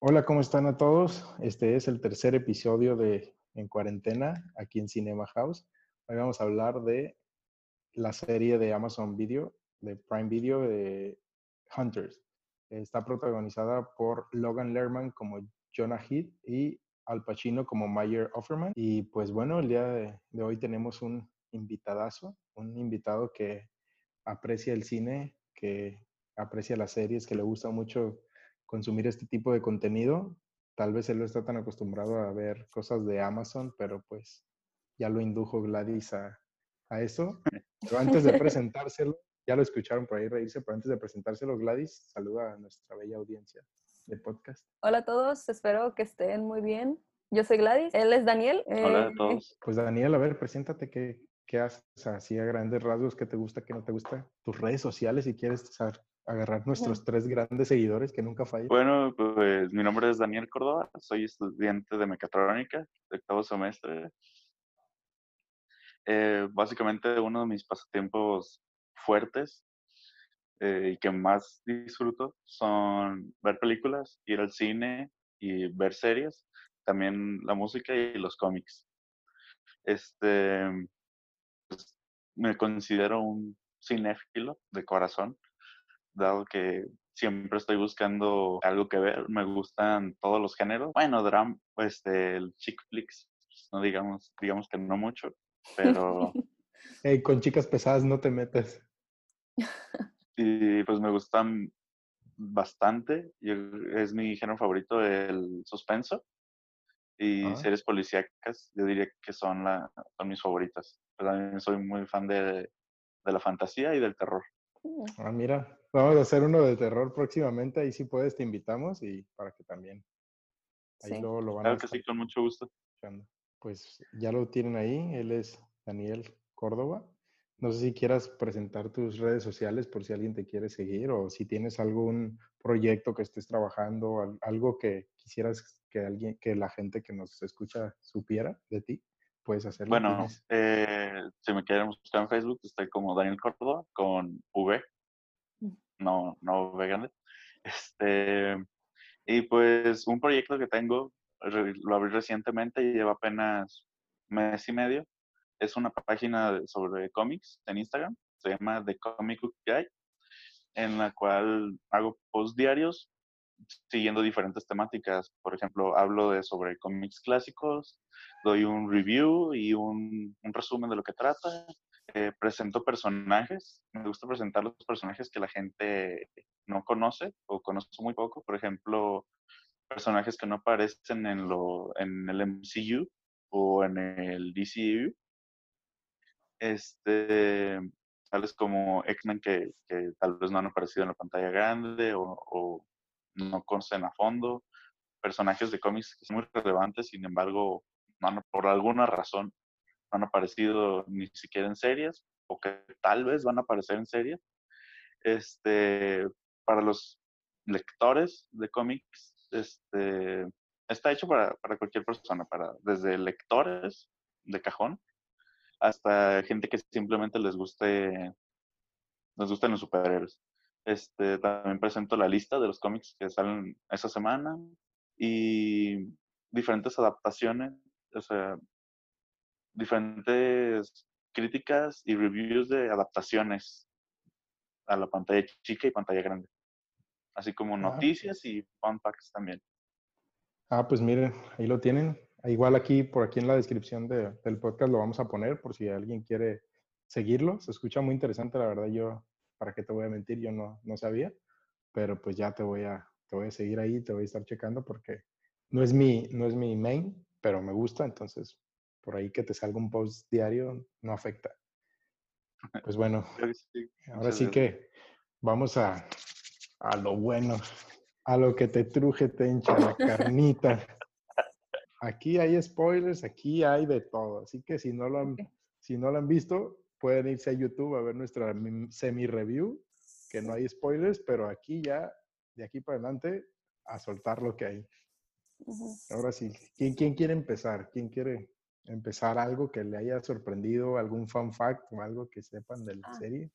Hola, ¿cómo están a todos? Este es el tercer episodio de En Cuarentena, aquí en Cinema House. Hoy vamos a hablar de la serie de Amazon Video, de Prime Video, de Hunters. Está protagonizada por Logan Lerman como Jonah Heath y Al Pacino como Mayer Offerman. Y pues bueno, el día de, hoy tenemos un invitadazo, un invitado que aprecia el cine, que aprecia las series, que le gusta mucho consumir este tipo de contenido. Tal vez él no está tan acostumbrado a ver cosas de Amazon, pero pues ya lo indujo Gladys a, a eso. Pero antes de presentárselo, ya lo escucharon por ahí reírse, pero antes de presentárselo, Gladys, saluda a nuestra bella audiencia de podcast. Hola a todos, espero que estén muy bien. Yo soy Gladys, él es Daniel. Hola a Eh, todos. Pues Daniel, a ver, preséntate, ¿qué, qué haces así a grandes rasgos? ¿Qué te gusta, qué no te gusta? Tus redes sociales, si quieres saber, agarrar nuestros tres grandes seguidores que nunca fallan. Bueno, pues mi nombre es Daniel Córdoba, soy estudiante de mecatrónica de octavo semestre. Eh, básicamente uno de mis pasatiempos fuertes eh, y que más disfruto son ver películas, ir al cine y ver series, también la música y los cómics. Este, me considero un cinéfilo de corazón, dado que siempre estoy buscando algo que ver. Me gustan todos los géneros. Bueno, drama, este, el chick flicks, no digamos, digamos que no mucho, pero con chicas pesadas no te metas. y pues me gustan bastante. Yo- es mi género favorito el suspenso y Ah. series policíacas. Yo diría que son, la, son mis favoritas. Pero también soy muy fan de, de la fantasía y del terror. Ah, mira, vamos a hacer uno de terror próximamente. Ahí si puedes te invitamos y para que también. Ahí Sí. luego lo van a que sí, con mucho gusto. escuchando. Pues ya lo tienen ahí. Él es Daniel Córdoba. No sé si quieras presentar tus redes sociales por si alguien te quiere seguir o si tienes algún proyecto que estés trabajando, al- algo que quisieras que alguien, que la gente que nos escucha supiera de ti, puedes hacerlo. Bueno, eh, si me quieren buscar en Facebook, estoy como Daniel Córdoba con V, Mm. no, no V grande. Este, y pues un proyecto que tengo, lo abrí recientemente y lleva apenas mes y medio. Es una página sobre cómics en Instagram, se llama The Comic Book Guide, en la cual hago posts diarios siguiendo diferentes temáticas. Por ejemplo, hablo de sobre cómics clásicos, doy un review y un, un resumen de lo que trata. Eh, presento personajes. Me gusta presentar los personajes que la gente no conoce o conoce muy poco. Por ejemplo, personajes que no aparecen en, lo, en el MCU o en el DCU. Este, tales como X-Men que, que tal vez no han aparecido en la pantalla grande o, o no conocen a fondo. Personajes de cómics que son muy relevantes, sin embargo, no han- por alguna razón no han aparecido ni siquiera en series o que tal vez van a aparecer en series. Este, para los lectores de cómics, este, está hecho para, para cualquier persona, para, desde lectores de cajón hasta gente que simplemente les guste, les gusten los superhéroes. Este, también presento la lista de los cómics que salen esa semana y diferentes adaptaciones, o sea, diferentes críticas y reviews de adaptaciones a la pantalla chica y pantalla grande. Así como Ah, noticias y fun facts también. Ah, pues miren, ahí lo tienen. Igual aquí, por aquí en la descripción de- del podcast lo vamos a poner por si alguien quiere seguirlo. Se escucha muy interesante, la verdad. Yo, para qué te voy a mentir, yo no, no sabía, pero pues ya te voy a, te voy a seguir ahí, te voy a estar checando porque no es mi, no es mi main, pero me gusta, entonces por ahí que te salga un post diario no afecta. Pues bueno, sí. Ahora sí que vamos a, a lo bueno, a lo que te truje, te hincha la carnita. Aquí hay spoilers, aquí hay de todo. Así que si no lo han, si no lo han visto, pueden irse a YouTube a ver nuestra mi- semi-review, que no hay spoilers, pero aquí ya, de aquí para adelante, a soltar lo que hay. Ujú. Ahora sí, ¿quién, quién quiere empezar? ¿Quién quiere empezar algo que le haya sorprendido, algún fun fact o algo que sepan de la Ah. serie?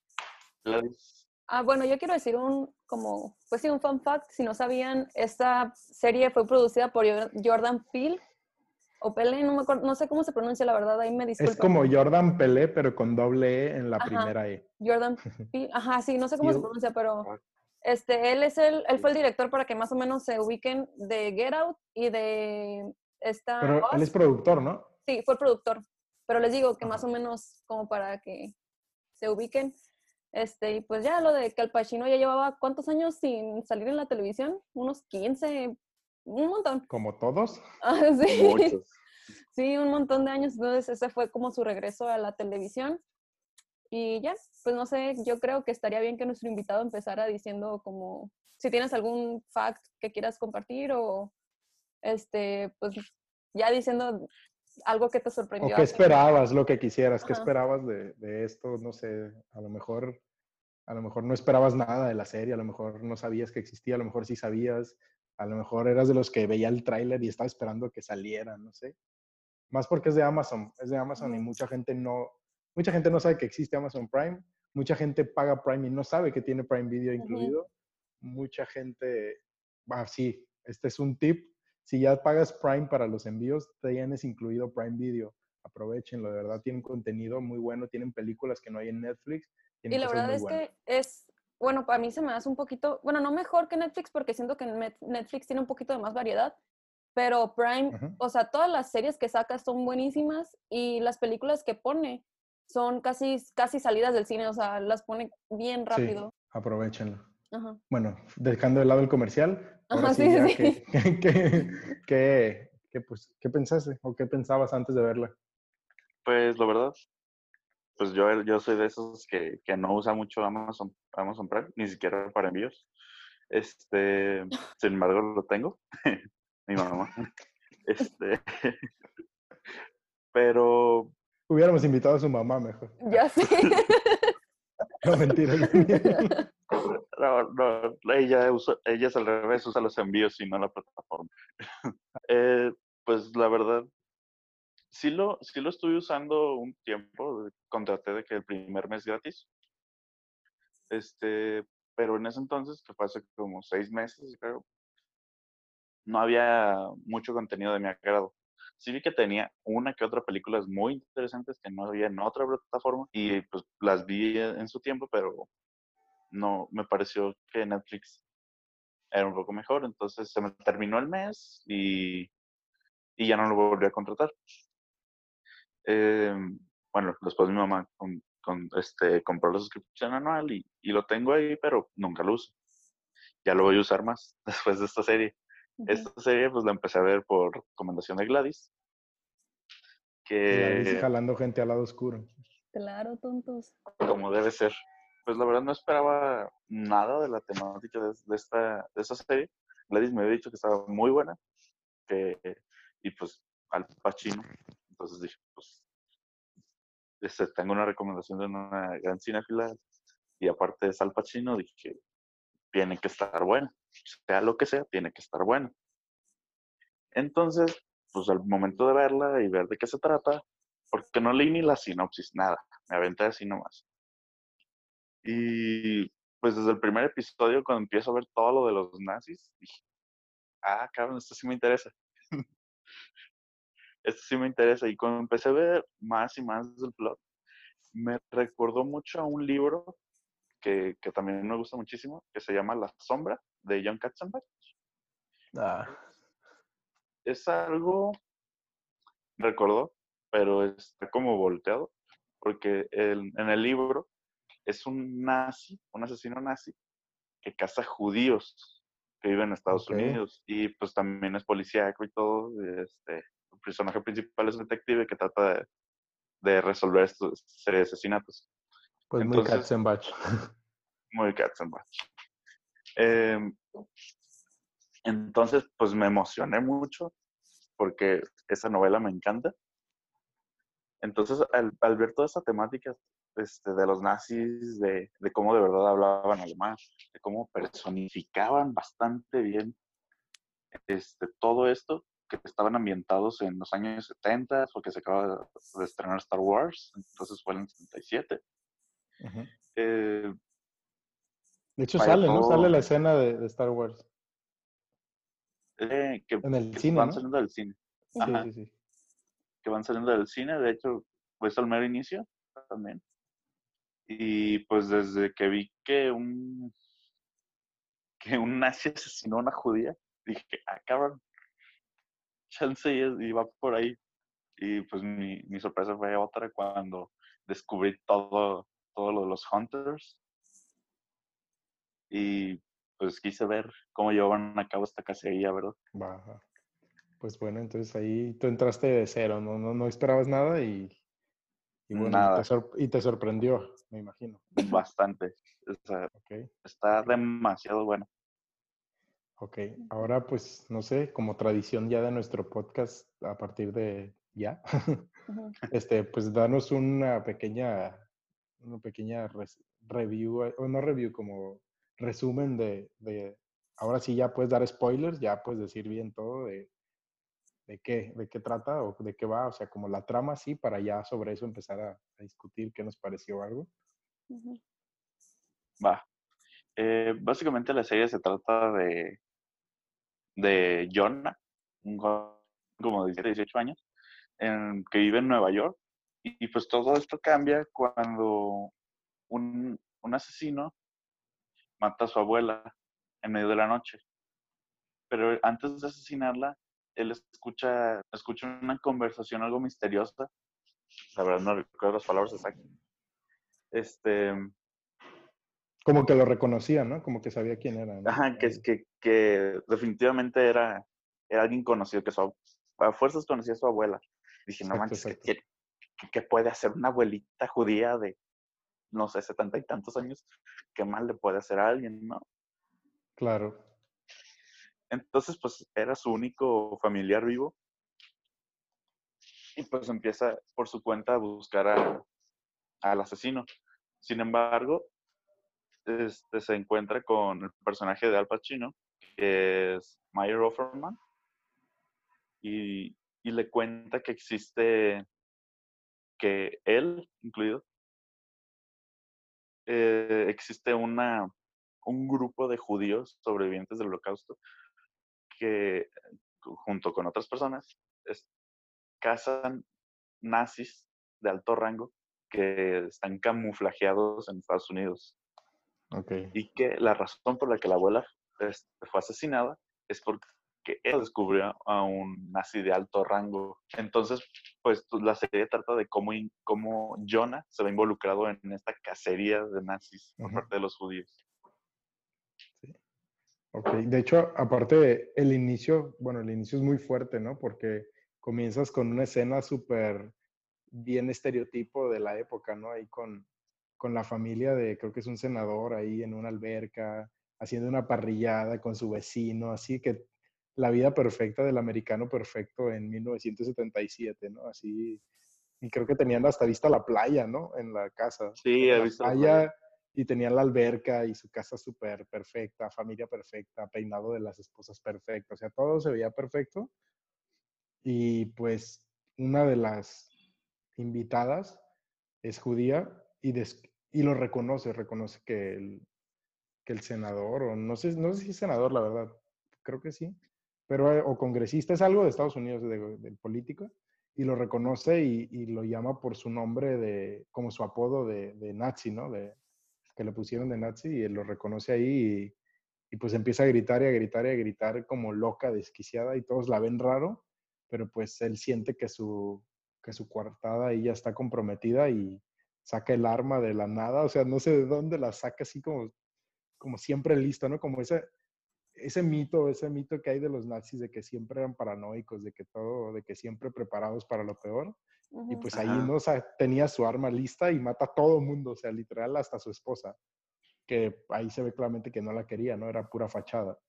Gladys. Ah, bueno, yo quiero decir un, como, pues sí, un fun fact. Si no sabían, esta serie fue producida por Jor- Jordan Peele, o Pele, no me acuerdo, no sé cómo se pronuncia la verdad, ahí me disculpan. Es como Jordan Pelé, pero con doble E en la Ajá. primera E. Jordan ajá, sí, no sé cómo se pronuncia, pero Ah. este, él es el, él fue el director para que más o menos se ubiquen de Get Out y de esta... Pero él es productor, ¿no? Sí, fue el productor. Pero les digo que más o menos como para que se ubiquen. Este, y pues ya lo de que Al Pacino ya llevaba cuántos años sin salir en la televisión? Unos 15, un montón. Como todos. Ah, sí. Muchos. Sí, un montón de años. Entonces ese fue como su regreso a la televisión. Y ya, pues no sé, yo creo que estaría bien que nuestro invitado empezara diciendo como si tienes algún fact que quieras compartir o este, pues ya diciendo algo que te ¿O sorprendió. qué a ti. esperabas, lo que quisieras? ¿Qué Ajá. esperabas de, de esto? No sé, a lo mejor, a lo mejor no esperabas nada de la serie, a lo mejor no sabías que existía, a lo mejor sí sabías, a lo mejor eras de los que veía el tráiler y estaba esperando que saliera, no sé. Más porque es de Amazon, es de Amazon y mucha gente no, mucha gente no sabe que existe Amazon Prime, mucha gente paga Prime y no sabe que tiene Prime Video incluido, mucha gente, ah, sí, este es un tip, si ya pagas Prime para los envíos, tienes incluido Prime Video. Aprovechenlo, de verdad tienen contenido muy bueno, tienen películas que no hay en Netflix. Y la verdad es buenas. que es, bueno, para mí se me hace un poquito, bueno, no mejor que Netflix porque siento que Net- Netflix tiene un poquito de más variedad, pero Prime, Ujú. o sea, todas las series que saca son buenísimas y las películas que pone son casi, casi salidas del cine, o sea, las pone bien Sí, rápido. aprovechenlo. Ajá. Bueno, dejando de lado el comercial, ahora Ajá, sí, sí, sí. ¿qué, qué, qué- qué- qué, pues, ¿qué pensaste o qué pensabas antes de verla? Pues la verdad, pues yo, yo soy de esos que, que no usa mucho Amazon, Amazon Prime, ni siquiera para envíos. Este, sin embargo, lo tengo. Mi mamá. Este, pero Hubiéramos invitado a su mamá mejor. Ya sé. No, mentira. no, no, ella, usa, ella es al revés, usa los envíos y no la plataforma. Eh, pues la verdad, sí lo, sí lo estuve usando un tiempo, contraté de que el primer mes gratis. Este, pero en ese entonces, que fue hace como seis meses, creo, no había mucho contenido de mi agrado. Sí vi que tenía una que otra películas muy interesantes que no había en otra plataforma y pues las vi en su tiempo, pero no, me pareció que Netflix era un poco mejor. Entonces se me terminó el mes y, y ya no lo volví a contratar. Eh, bueno, después mi mamá con, con, este, compró la suscripción anual y, y, lo tengo ahí, pero nunca lo uso. Ya lo voy a usar más después de esta serie. Uh -huh. Esta serie pues la empecé a ver por recomendación de Gladys. Que... Gladys jalando gente al lado oscuro. Claro, tontos. Como debe ser. Pues la verdad no esperaba nada de la temática de, de esta, de esta serie. Gladys me había dicho que estaba muy buena. Que, y pues al Pacino. Entonces dije, pues este, tengo una recomendación de una gran cinéfila y aparte de Al Pacino, dije, tiene que estar buena. Sea lo que sea, tiene que estar buena. Entonces, pues al momento de verla y ver de qué se trata, porque no leí ni la sinopsis, nada, me aventé así nomás. Y pues desde el primer episodio, cuando empiezo a ver todo lo de los nazis, dije, ah, cabrón, esto sí me interesa. Esto sí me interesa. Y cuando empecé a ver más y más del plot, me recordó mucho a un libro que, que también me gusta muchísimo, que se llama La Sombra, de John Katzenbach. Ah. Es algo, recordó, pero está como volteado, porque el, en el libro es un nazi, un asesino nazi, que caza judíos que viven en Estados okay. Unidos y pues también es policíaco y todo. Este, personaje principal es un detective que trata de, de resolver estos serie de asesinatos. Pues Entonces, muy Katzenbach. Muy Katzenbach. Eh, entonces, pues me emocioné mucho porque esa novela me encanta. Entonces, al, al ver toda esa temática este, de los nazis, de, de, cómo de verdad hablaban alemán, de cómo personificaban bastante bien este, todo esto, que estaban ambientados en los años 70, porque se acaba de estrenar Star Wars, entonces fue en el 77. Uh -huh. eh, De hecho sale, ¿no? Sale la escena de, de Star Wars. eh, que, En el que cine, van ¿no? saliendo del cine. Sí, Ajá. sí, sí. que van saliendo del cine, de hecho, pues al mero inicio también. Y pues desde que vi que un que un nazi asesinó a una judía, dije, ah, cabrón, chance y va por ahí. Y pues mi, mi sorpresa fue otra cuando descubrí todo, todo lo de los Hunters. Y pues quise ver cómo llevaban a cabo esta cacería, ¿verdad? Va. Pues bueno, entonces ahí tú entraste de cero, no, no, no esperabas nada y, y bueno, y Nada. te, y te sorprendió, me imagino. Bastante. O sea, está demasiado bueno. Ok. Ahora pues, no sé, como tradición ya de nuestro podcast a partir de ya, este, pues danos una pequeña, una pequeña res- review, eh, o no review, como resumen de, de, ahora sí ya puedes dar spoilers, ya puedes decir bien todo de, de qué, de qué trata o de qué va, o sea, como la trama sí, para ya sobre eso empezar a, a discutir qué nos pareció algo. Va. Eh, básicamente la serie se trata de, de Jonah, un joven como de 17, 18 años, en- que vive en Nueva York. Y, y, pues todo esto cambia cuando un, un asesino mata a su abuela en medio de la noche. Pero antes de asesinarla, él escucha, escucha una conversación algo misteriosa. La verdad no recuerdo las palabras exactas. Este, Como que lo reconocía, ¿no? Como que sabía quién era. ¿no? Ajá, que, que, que definitivamente era, era alguien conocido, que su, a fuerzas conocía a su abuela. Dije, no Exacto, manches, ¿qué, exacto. tiene- qué- qué puede hacer una abuelita judía de, no sé, setenta y tantos años? ¿Qué mal le puede hacer a alguien, no? Claro. Entonces, pues, era su único familiar vivo. Y pues empieza por su cuenta a buscar a- al asesino. Sin embargo, este, se encuentra con el personaje de Al Pacino, que es Meyer Offerman, y, y le cuenta que existe, que él, incluido, eh, existe una, un grupo de judíos sobrevivientes del holocausto que, junto con otras personas, es- cazan nazis de alto rango que están camuflajeados en Estados Unidos Ok. y que la razón por la que la abuela este, fue asesinada es porque él descubrió a un nazi de alto rango. Entonces, pues la serie trata de cómo, in- cómo Jonah se ve involucrado en esta cacería de nazis por parte de los judíos. Ok, de hecho, aparte, el inicio, bueno, el inicio es muy fuerte, ¿no? Porque comienzas con una escena súper bien estereotipo de la época, ¿no? Ahí con, con la familia de, creo que es un senador ahí en una alberca, haciendo una parrillada con su vecino, así que la vida perfecta del americano perfecto en 1977, ¿no? Así, y creo que tenían hasta vista la playa, ¿no? En la casa. Sí, he la visto la playa playa. y tenían la alberca y su casa súper perfecta, familia perfecta, peinado de las esposas perfecto, o sea, todo se veía perfecto. Y pues una de las invitadas es judía y, des- y lo reconoce, reconoce que el, que el senador, o no sé, no sé si es senador, la verdad, creo que sí, pero, eh, o congresista, es algo de Estados Unidos, de- político, y lo reconoce y, lo llama por su nombre de, como su apodo de, nazi, ¿no? De, que le pusieron de nazi y él lo reconoce ahí y, y pues empieza a gritar y a gritar y a gritar como loca, desquiciada y todos la ven raro, pero pues él siente que su, que su coartada ahí ya está comprometida y saca el arma de la nada, o sea, no sé de dónde la saca así como, como siempre listo, ¿no? Como ese, ese mito, ese mito que hay de los nazis de que siempre eran paranoicos, de que todo, de que siempre preparados para lo peor. Y pues ahí, Ajá. ¿no? O sea, tenía su arma lista y mata a todo mundo, o sea, literal hasta su esposa, que ahí se ve claramente que no la quería, ¿no? Era pura fachada.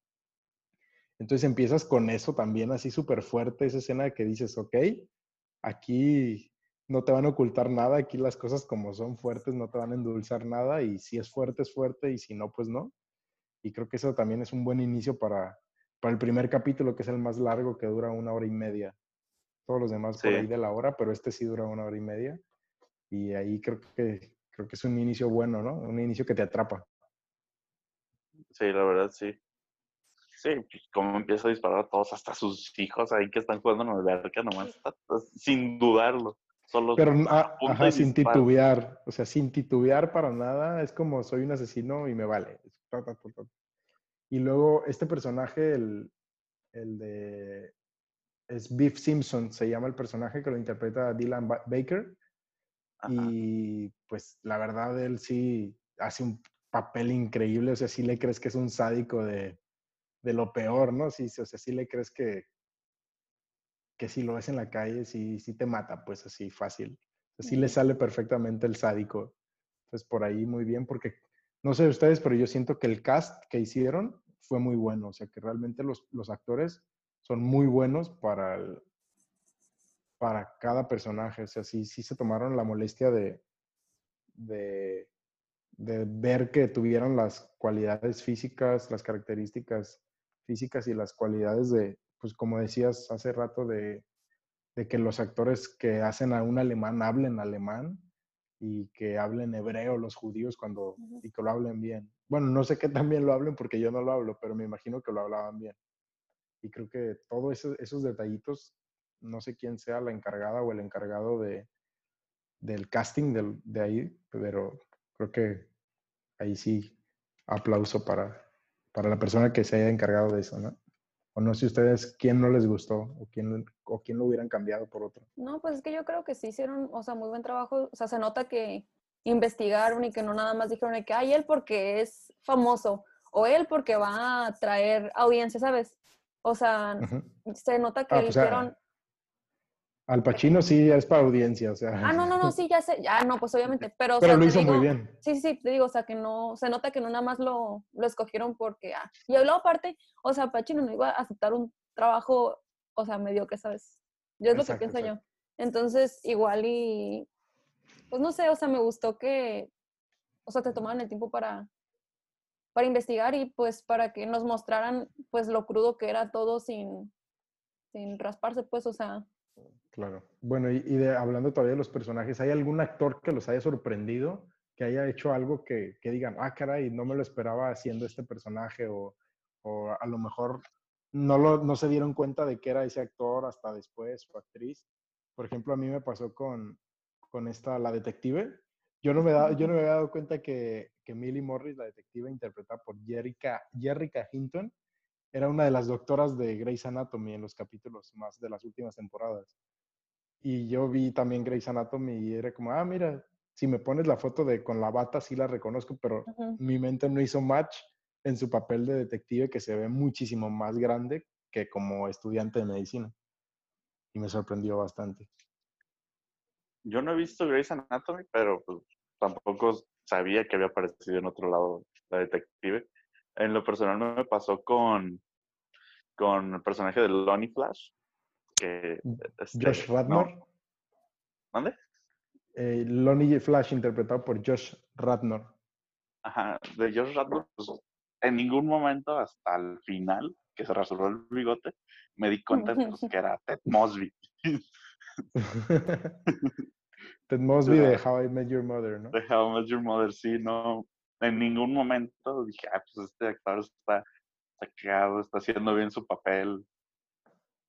Entonces empiezas con eso también así súper fuerte, esa escena que dices, ok, aquí no te van a ocultar nada, aquí las cosas como son fuertes no te van a endulzar nada y si es fuerte es fuerte y si no, pues no. Y creo que eso también es un buen inicio para, para el primer capítulo, que es el más largo, que dura una hora y media. Todos los demás por ahí de la hora, pero este sí dura una hora y media. Y ahí creo que, creo que es un inicio bueno, ¿no? Un inicio que te atrapa. Sí, la verdad, sí. Sí, pues, como empieza a disparar a todos, hasta sus hijos ahí que están jugando en el alberca, nomás, sin dudarlo. Solo Pero ah, ajá, sin titubear, o sea, sin titubear para nada, es como soy un asesino y me vale. Y luego este personaje, el, el de es Biff Simpson, se llama el personaje que lo interpreta Dylan Baker. Y pues la verdad él sí hace un papel increíble, o sea, sí le crees que es un sádico de, de lo peor, ¿no? Sí, o sea, sí le crees que, que si lo ves en la calle, sí, sí te mata, pues así fácil. O sea, sí le sale perfectamente el sádico. Entonces, por ahí muy bien, porque no sé ustedes, pero yo siento que el cast que hicieron fue muy bueno. O sea, que realmente los, los actores son muy buenos para, para cada personaje. O sea, sí, sí se tomaron la molestia de, de, de ver que tuvieron las cualidades físicas, las características físicas y las cualidades de, pues como decías hace rato, de, que los actores que hacen a un alemán hablen alemán y que hablen hebreo los judíos cuando y que lo hablen bien. Bueno, no sé qué también lo hablen porque yo no lo hablo, pero me imagino que lo hablaban bien. Y creo que todos esos, detallitos, no sé quién sea la encargada o el encargado de, del casting del, de ahí, pero creo que ahí sí aplauso para, para la persona que se haya encargado de eso, ¿no? O no sé ustedes quién no les gustó o quién, o quién lo hubieran cambiado por otro. No, pues es que yo creo que sí hicieron, o sea, muy buen trabajo. O sea, se nota que investigaron y que no nada más dijeron que, hay él porque es famoso o él porque va a traer audiencia, ¿sabes? O sea, se nota que ah, pues, hicieron... Al Pacino sí es para audiencia, o sea. Ah, no, no, no, sí, ya sé, ya no, pues obviamente, pero... Pero lo hizo muy bien. Sí, sí, te digo, o sea, que no, se nota que no nada más lo, lo escogieron porque, ah, y luego aparte, o sea, Pacino no iba a aceptar un trabajo, o sea, mediocre, ¿sabes? Yo es lo que pienso yo. Entonces, igual y, pues no sé, o sea, me gustó que, o sea, te tomaron el tiempo para, para investigar y pues para que nos mostraran, pues, lo crudo que era todo sin, sin rasparse, pues, o sea, Claro. Bueno, y, de, hablando todavía de los personajes, ¿hay algún actor que los haya sorprendido? Que haya hecho algo que, que digan, ah, caray, no me lo esperaba haciendo este personaje o, o a lo mejor no, lo, no se dieron cuenta de que era ese actor hasta después o actriz. Por ejemplo, a mí me pasó con, con esta, la detective. Yo no me, da, yo no me había dado cuenta que, que Millie Morris, la detective interpretada por Jerrica, Jerrica Hinton, era una de las doctoras de Grey's Anatomy en los capítulos más de las últimas temporadas. Y yo vi también Grey's Anatomy y era como, ah, mira, si me pones la foto de con la bata sí la reconozco, pero mi mente no hizo match en su papel de detective que se ve muchísimo más grande que como estudiante de medicina. Y me sorprendió bastante. Yo no he visto Grey's Anatomy, pero pues, tampoco sabía que había aparecido en otro lado la detective. En lo personal me pasó con, con el personaje de Lonnie Flash, que... Este, Josh Radnor. ¿Dónde? Eh, Lonnie Flash interpretado por Josh Radnor. Ajá, de Josh Radnor, pues, en ningún momento hasta el final, que se resolvió el bigote, me di cuenta pues, que era Ted Mosby. Ted Mosby de How I Met Your Mother, ¿no? De How I Met Your Mother, sí, no. En ningún momento dije, ah, pues este actor está, está está haciendo bien su papel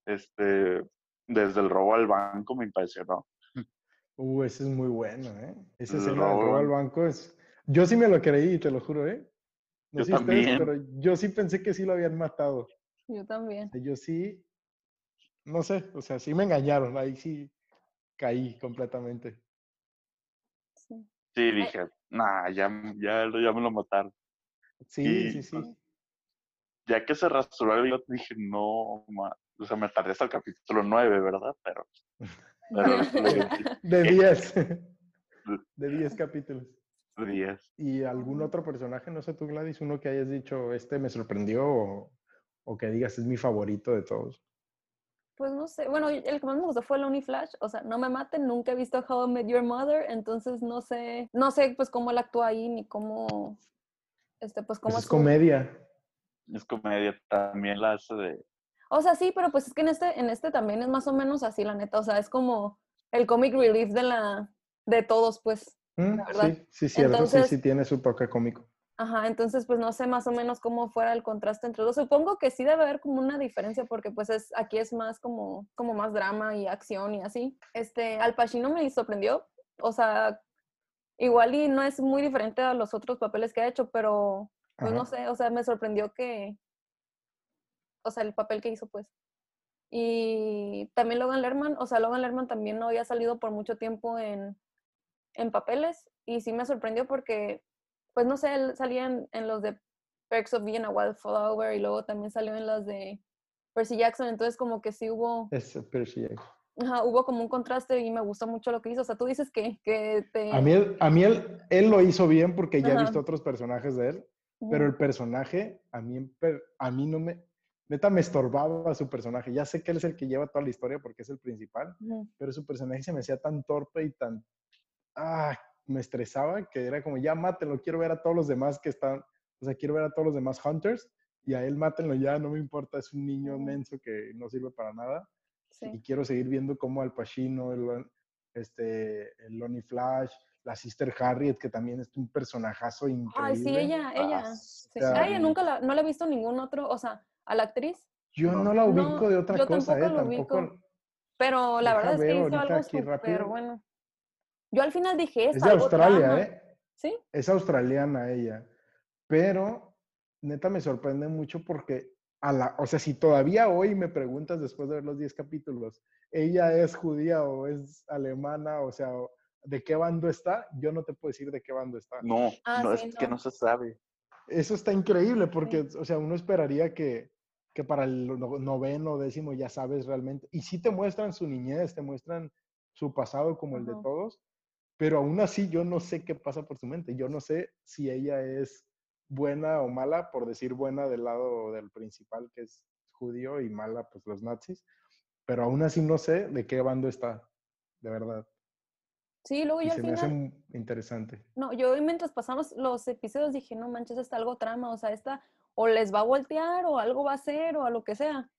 este, desde el robo al banco me impresionó. Uh, ese es muy bueno, ¿eh? Ese escena del robo al banco es... Yo sí me lo creí, te lo juro, ¿eh? No yo sé también. pero yo sí pensé que sí lo habían matado. Yo también. Yo sí, no sé, o sea, sí me engañaron, ahí sí caí completamente. Sí, sí dije, nah, ya, ya, ya me lo mataron. Sí, sí, sí. Pues, ya que se rasuró el dije, no, o sea, me tardé hasta el capítulo 9, ¿verdad? Pero... de 10. de 10 capítulos. De 10. ¿Y algún otro personaje, no sé tú, Gladys, uno que hayas dicho, este me sorprendió o, o que digas es mi favorito de todos? Pues no sé, bueno, el que más me gustó fue Lonely Flash, o sea, no me maten, nunca he visto How I Met Your Mother, entonces no sé, no sé pues cómo él actúa ahí, ni cómo, este, pues cómo... Pues es comedia. Es comedia, también la hace de, o sea, sí, pero pues es que en este, en este también es más o menos así, la neta. O sea, es como el comic relief de la, de todos, pues. Mm, sí, sí, cierto, sí, sí tiene su toque cómico. Ajá, entonces pues no sé más o menos cómo fuera el contraste entre los dos. Supongo que sí debe haber como una diferencia porque pues es, aquí es más como, como más drama y acción y así. Este, Al Pacino me sorprendió, o sea, igual y no es muy diferente a los otros papeles que ha hecho, pero pues no sé, o sea, me sorprendió que, o sea, el papel que hizo pues. Y también Logan Lerman, o sea, Logan Lerman también no había salido por mucho tiempo en, en papeles y sí me sorprendió porque pues no sé, él salía en, los de Perks of Being a Wildflower y luego también salió en los de Percy Jackson, entonces como que sí hubo... Es Percy Jackson. Ajá, hubo como un contraste y me gustó mucho lo que hizo. O sea, tú dices que, que te... A mí, a mí él, él lo hizo bien porque ya he visto otros personajes de él, pero el personaje a mí, a mí no me... Neta me estorbaba su personaje. Ya sé que él es el que lleva toda la historia porque es el principal, pero su personaje se me hacía tan torpe y tan... Ah, me estresaba, que era como, ya mátenlo, quiero ver a todos los demás que están, o sea, quiero ver a todos los demás Hunters y a él mátenlo ya, no me importa, es un niño menso que no sirve para nada. Y quiero seguir viendo cómo Al Pacino, el, este, el Lonnie Flash, la Sister Harriet, que también es un personajazo increíble. Ay, sí, ella, ella. Ah, sí. a ella nunca la, no la he visto ningún otro, o sea, a la actriz. Yo no, la ubico de otra cosa, ¿eh? Tampoco. Pero la verdad es que hizo algo súper bueno. Yo al final dije, es, es de Australia, ¿eh? Sí. Es australiana ella. Pero neta me sorprende mucho porque a la, o sea, si todavía hoy me preguntas después de ver los 10 capítulos, ella es judía o es alemana, o sea, ¿de qué bando está? Yo no te puedo decir de qué bando está. No, ah, no es que no se sabe. Eso está increíble porque, o sea, uno esperaría que, que para el noveno, décimo ya sabes realmente. Y sí te muestran su niñez, te muestran su pasado como el de todos, pero aún así yo no sé qué pasa por su mente. Yo no sé si ella es buena o mala, por decir buena del lado del principal, que es judío, y mala, pues los nazis. Pero aún así no sé de qué bando está, de verdad. Sí, luego yo al final... Me hace interesante. No, yo mientras pasamos los episodios dije, no manches, está algo trama, o sea, esta o les va a voltear o algo va a hacer o a lo que sea.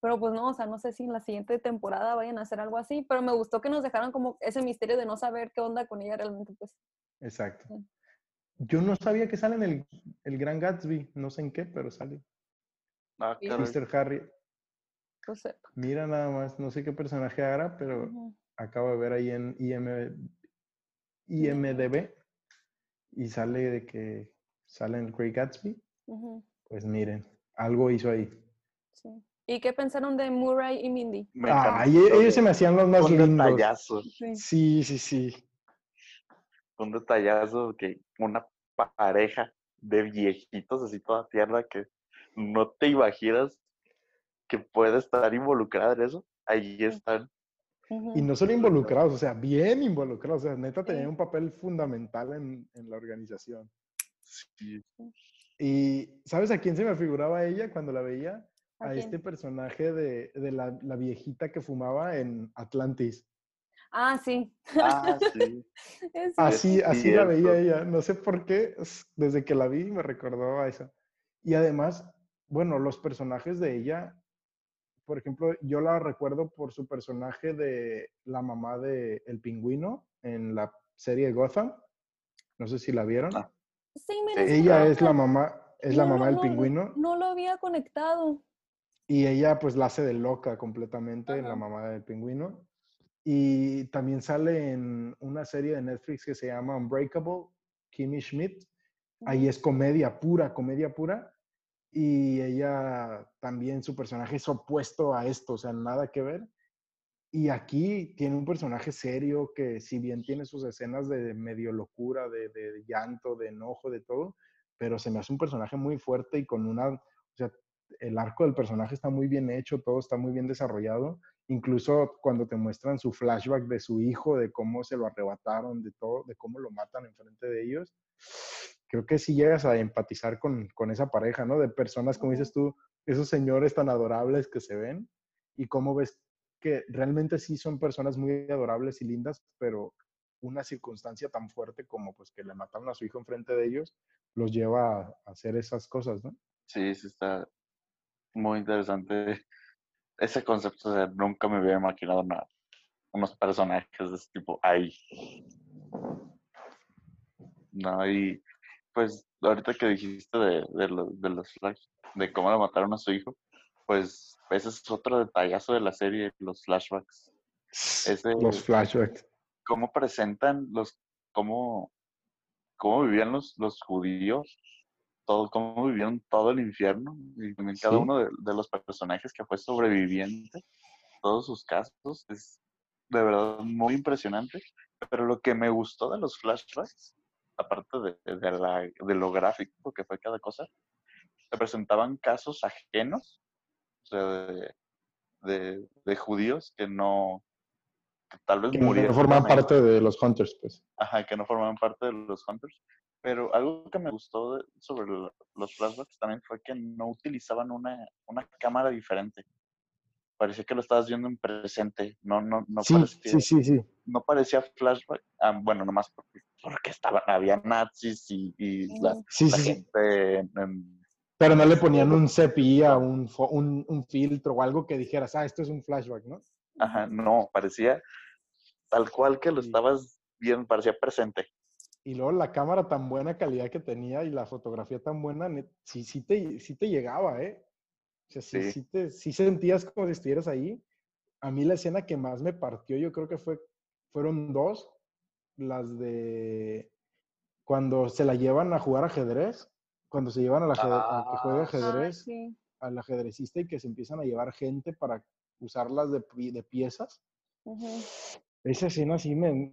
Pero pues no, o sea, no sé si en la siguiente temporada vayan a hacer algo así, pero me gustó que nos dejaran como ese misterio de no saber qué onda con ella realmente, pues. Exacto. Yo no sabía que sale en el, el Gran Gatsby, no sé en qué, pero sale. Ah, Mr. Harry. Pues Mira nada más, no sé qué personaje hará, pero acabo de ver ahí en IMDB y sale de que sale en el Great Gatsby. Pues miren, algo hizo ahí. Sí. ¿Y qué pensaron de Murray y Mindy? ah, ellos se me hacían los más un lindos. Detallazo. Sí, sí, sí. Un detallazo que una pareja de viejitos así toda tierna que no te imaginas que puede estar involucrada en eso. Ahí están. Y no solo involucrados, o sea, bien involucrados. O sea, neta tenía un papel fundamental en, en la organización. Sí. Y ¿sabes a quién se me figuraba ella cuando la veía? A, este personaje de, la, viejita que fumaba en Atlantis. Ah, sí. Ah, sí. así así la veía ella. No sé por qué, desde que la vi me recordó a esa. Y además, bueno, los personajes de ella, por ejemplo, yo la recuerdo por su personaje de la mamá de El Pingüino en la serie Gotham. No sé si la vieron. Ah. Sí, Ella es la mamá, es la mamá del pingüino. No lo había conectado. Y ella pues la hace de loca completamente, en la mamá del pingüino. Y también sale en una serie de Netflix que se llama Unbreakable, Kimmy Schmidt. Ahí es comedia pura, comedia pura. Y ella también, su personaje es opuesto a esto, o sea, nada que ver. Y aquí tiene un personaje serio que si bien tiene sus escenas de medio locura, de, de llanto, de enojo, de todo, pero se me hace un personaje muy fuerte y con una, o sea, el arco del personaje está muy bien hecho, todo está muy bien desarrollado. Incluso cuando te muestran su flashback de su hijo, de cómo se lo arrebataron, de todo, de cómo lo matan enfrente de ellos, creo que sí llegas a empatizar con, esa pareja, ¿no? De personas, como dices tú, esos señores tan adorables que se ven y cómo ves que realmente sí son personas muy adorables y lindas, pero una circunstancia tan fuerte como pues que le mataron a su hijo enfrente de ellos los lleva a hacer esas cosas, ¿no? Sí, sí está, muy interesante ese concepto. de nunca me había imaginado nada, unos personajes de este tipo ahí. No, y pues ahorita que dijiste de, de, los, de los flash, de cómo le mataron a su hijo, pues ese es otro detallazo de la serie, los flashbacks. los flashbacks. Cómo presentan los, cómo, cómo vivían los, los judíos, todo, cómo vivieron todo el infierno, y también cada uno de, de, los personajes que fue sobreviviente, todos sus casos, es de verdad muy impresionante. Pero lo que me gustó de los flashbacks, aparte de, de, la, de lo gráfico que fue cada cosa, se presentaban casos ajenos de, de, de judíos que no, que tal vez que no forman parte de los Hunters, pues. Ajá, que no formaban parte de los Hunters. Pero algo que me gustó sobre los flashbacks también fue que no utilizaban una, una cámara diferente. Parecía que lo estabas viendo en presente. No, no, no sí, parecía, sí, sí, sí. No parecía flashback. Ah, bueno, nomás porque, porque estaban, había nazis y, y la, sí, la sí, gente en, en, Pero no le ponían un CPI a un, un, un, filtro o algo que dijeras, ah, esto es un flashback, ¿no? Ajá, no, parecía tal cual que lo estabas viendo, parecía presente. Y luego la cámara tan buena calidad que tenía y la fotografía tan buena, sí, sí, te, sí te llegaba, ¿eh? O sea, sí, sí. sí, te, sí sentías como si estuvieras ahí. A mí la escena que más me partió, yo creo que fue, fueron dos. Las de cuando se la llevan a jugar ajedrez, cuando se llevan a, la ah, a que juegue ajedrez, ah, sí. al ajedrecista y que se empiezan a llevar gente para usarlas de, de piezas. Uh -huh. Esa escena sí me,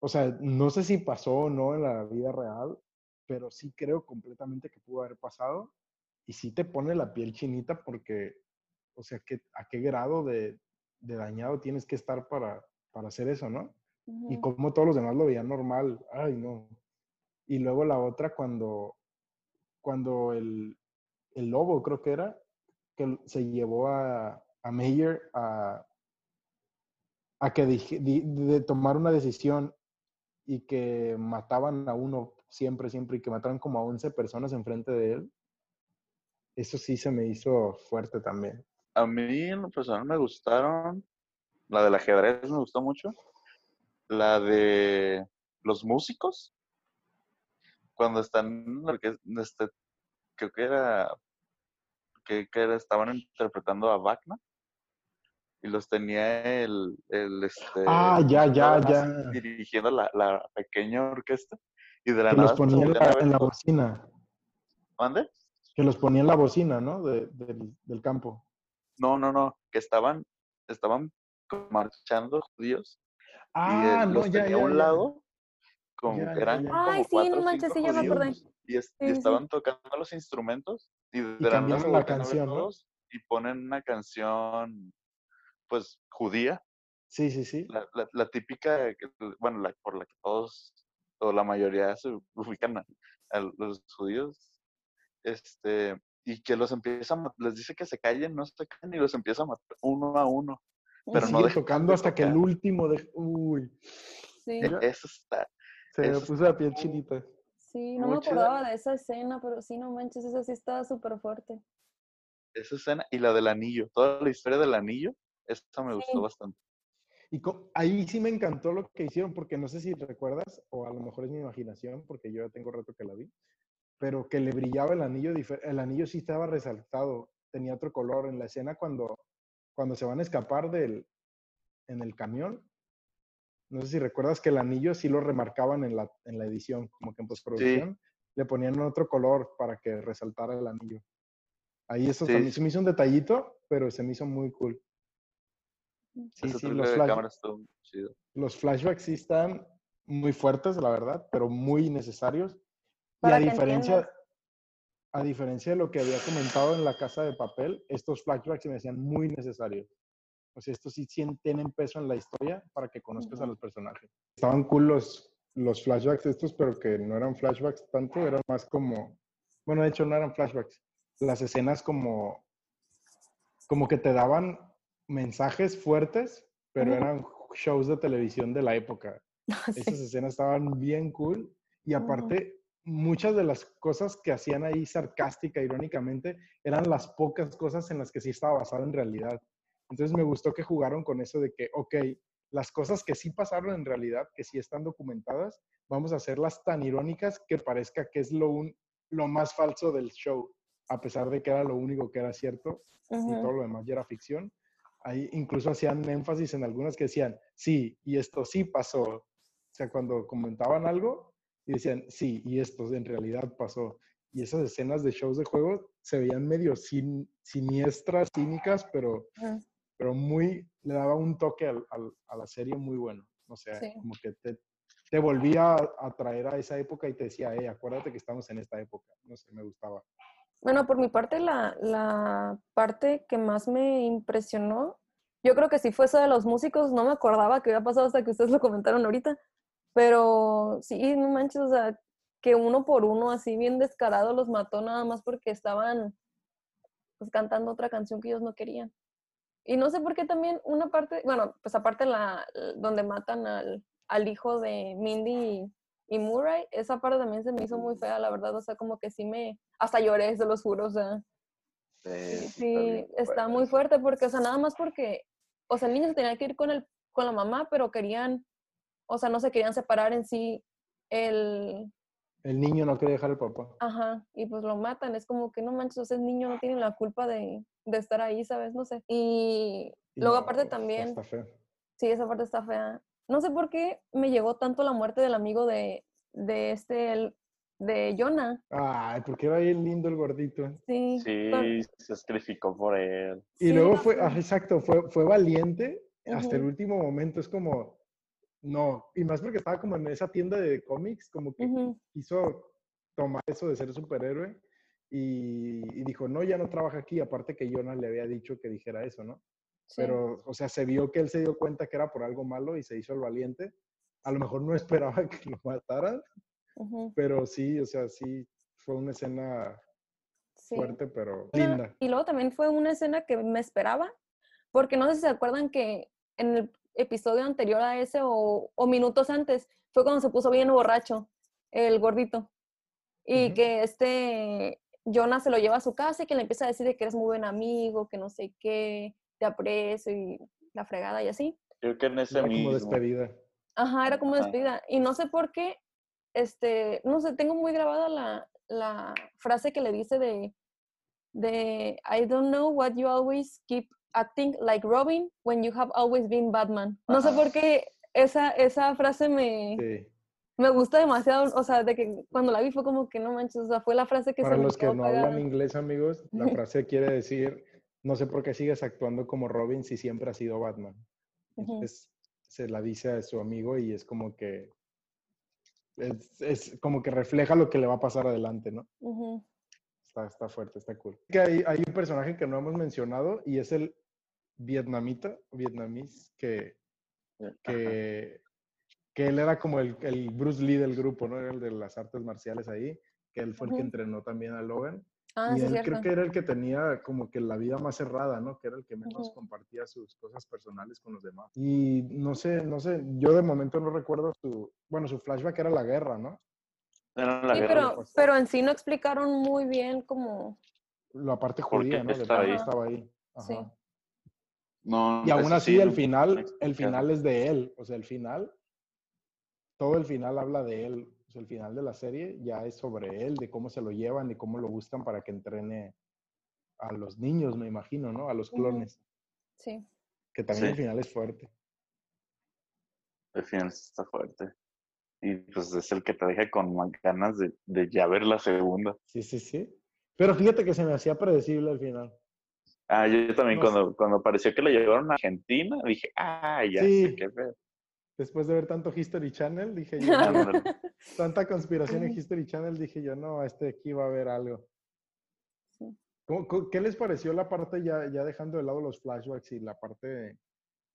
o sea, no sé si pasó o no en la vida real, pero sí creo completamente que pudo haber pasado. Y sí te pone la piel chinita porque, o sea, ¿qué, ¿a qué grado de, de, dañado tienes que estar para, para hacer eso, no? Uh Y como todos los demás lo veían normal, ay, no. Y luego la otra cuando, cuando el, el lobo, creo que era, que se llevó a, a Mayer a, a que de, tomar una decisión y que mataban a uno siempre, siempre, y que mataron como a 11 personas enfrente de él. Eso sí se me hizo fuerte también. A mí en lo personal me gustaron, la del ajedrez me gustó mucho, la de los músicos, cuando están, este, creo que era, que, que estaban interpretando a Wagner y los tenía el, el este ah ya ya ya dirigiendo la, la, pequeña orquesta y de la que nada los ponía en la, en la, bocina ¿Mande? que los ponía en la bocina no de, de, del campo no no no que estaban estaban marchando judíos ah y no los ya, tenía ya, a un ya. lado como eran ya, ya. como Ay, sí, cuatro no o manches, cinco sí, ya me acordé. y, es- y Sí, sí, sí. estaban tocando los instrumentos y de Y la nada la canción, ¿no? y ponen una canción pues judía sí sí sí la, la, la típica, bueno, la, por la que todos, o la mayoría se ubican a, a los judíos, este, y que los empieza a les dice que se callen, no se callen, y los empieza a matar uno a uno. Pero no dejan tocando de hasta que el último de uy Sí, Mira. Eso está, se me puso la piel chinita sí, no muy me chida. acordaba de esa escena, pero sí, no manches, esa sí estaba súper fuerte. esa escena, y la del anillo, toda la historia del anillo, esa me Sí. gustó bastante. Y ahí sí me encantó lo que hicieron, porque no sé si recuerdas, o a lo mejor es mi imaginación, porque yo ya tengo rato que la vi, pero que le brillaba el anillo, el anillo sí estaba resaltado, tenía otro color en la escena cuando, cuando se van a escapar del, en el camión. No sé si recuerdas que el anillo sí lo remarcaban en la, en la edición, como que en postproducción, le ponían otro color para que resaltara el anillo. Ahí eso Sí. también se me hizo un detallito, pero se me hizo muy cool. Sí, sí, los flash- chido. los flashbacks sí están muy fuertes, la verdad, pero muy necesarios. Y a diferencia, entiendas. a diferencia de lo que había comentado en la casa de papel, estos flashbacks se me hacían muy necesarios. O sea, estos sí tien- tienen peso en la historia para que conozcas a Ujú. los personajes. Estaban cool los, los flashbacks estos, pero que no eran flashbacks tanto, eran más como, bueno, de hecho no eran flashbacks. Las escenas como, como que te daban mensajes fuertes, pero eran shows de televisión de la época. Sí. Esas escenas estaban bien cool y aparte muchas de las cosas que hacían ahí sarcástica, irónicamente, eran las pocas cosas en las que sí estaba basado en realidad. Entonces me gustó que jugaron con eso de que, ok, las cosas que sí pasaron en realidad, que sí están documentadas, vamos a hacerlas tan irónicas que parezca que es lo, un, lo más falso del show, a pesar de que era lo único que era cierto y todo lo demás ya era ficción. Ahí incluso hacían énfasis en algunas que decían, sí, y esto sí pasó. O sea, cuando comentaban algo y decían, sí, y esto en realidad pasó. Y esas escenas de shows de juego se veían medio sin, siniestras, cínicas, pero, pero muy, le daba un toque al, a la serie muy bueno. O sea, como que te, te volvía a, traer a esa época y te decía, hey, acuérdate que estamos en esta época. No sé, me gustaba. Bueno, por mi parte, la, la parte que más me impresionó, yo creo que si fuese de los músicos, no me acordaba que había pasado hasta que ustedes lo comentaron ahorita, pero sí, no manches, o sea, que uno por uno, así bien descarado, los mató nada más porque estaban pues cantando otra canción que ellos no querían. Y no sé por qué también una parte, bueno, pues aparte la donde matan al, al hijo de Mindy y Murray, esa parte también se me hizo muy fea, la verdad, o sea, como que sí me, hasta lloré, se los juro, o sea. Sí, está, muy fuerte porque, o sea, nada más porque, o sea, el niño se tenía que ir con, el, con la mamá, pero querían, o sea, no se querían separar en sí el... El niño no quiere dejar al papá. Ajá, y pues lo matan, es como que no manches, o sea, el niño no tiene la culpa de, de estar ahí, ¿sabes? No sé. Y, luego aparte también... Está fea. Sí, esa parte está fea no sé por qué me llegó tanto la muerte del amigo de, de este, de Jonah. Ay, porque era bien lindo el gordito. Sí. Sí, se sacrificó por él. Y luego fue, ah, exacto, fue, fue valiente hasta el último momento. Es como, no, y más porque estaba como en esa tienda de cómics, como que quiso tomar eso de ser superhéroe y, y, dijo, no, ya no trabaja aquí, aparte que Jonah le había dicho que dijera eso, ¿no? Pero, o sea, se vio que él se dio cuenta que era por algo malo y se hizo el valiente. A lo mejor no esperaba que lo mataran, pero sí, o sea, sí, fue una escena fuerte, pero linda. Y luego también fue una escena que me esperaba, porque no sé si se acuerdan que en el episodio anterior a ese o, o minutos antes fue cuando se puso bien borracho el gordito. Y que este Jonah se lo lleva a su casa y que le empieza a decir que eres muy buen amigo, que no sé qué, te aprecio y la fregada y así. Creo que en ese era como despedida. Ajá, era como despedida. Y no sé por qué, este, no sé, tengo muy grabada la, la frase que le dice de, de, I don't know what you always keep acting like Robin when you have always been Batman. No sé por qué esa, esa frase me, me gusta demasiado, o sea, de que cuando la vi fue como que no manches, o sea, fue la frase que Para los que no hablan inglés, amigos, la frase quiere decir no sé por qué sigues actuando como Robin si siempre ha sido Batman. se la dice a su amigo y es como que es, como que refleja lo que le va a pasar adelante, ¿no? está, fuerte, está cool. Que hay, hay, un personaje que no hemos mencionado y es el vietnamita, vietnamís, que, que, que él era como el, el, Bruce Lee del grupo, ¿no? Era el de las artes marciales ahí, que él fue el que entrenó también a Logan. Ah, y él creo que era el que tenía como que la vida más cerrada, ¿no? Que era el que menos compartía sus cosas personales con los demás. Y no sé, no sé, yo de momento no recuerdo su, bueno, su flashback era la guerra, ¿no? Era la sí, guerra. Pero, pero en sí no explicaron muy bien como... La parte judía, ¿no? Estaba ahí. estaba ahí. Sí. No, y aún así el final, el final es de él, o sea, el final, todo el final habla de él, pues, el final de la serie ya es sobre él, de cómo se lo llevan y cómo lo buscan para que entrene a los niños, me imagino, ¿no? A los clones. Sí. Que también el final es fuerte. El final está fuerte. Y pues es el que te deja con ganas de, de ya ver la segunda. Sí, sí, sí. Pero fíjate que se me hacía predecible al final. Ah, yo también cuando, cuando pareció que lo llevaron a Argentina, dije, ah, ya sé qué ver después de ver tanto History Channel, dije yo, tanta conspiración en History Channel, dije yo, no, este aquí va a haber algo. ¿Qué les pareció la parte, ya, ya dejando de lado los flashbacks y la parte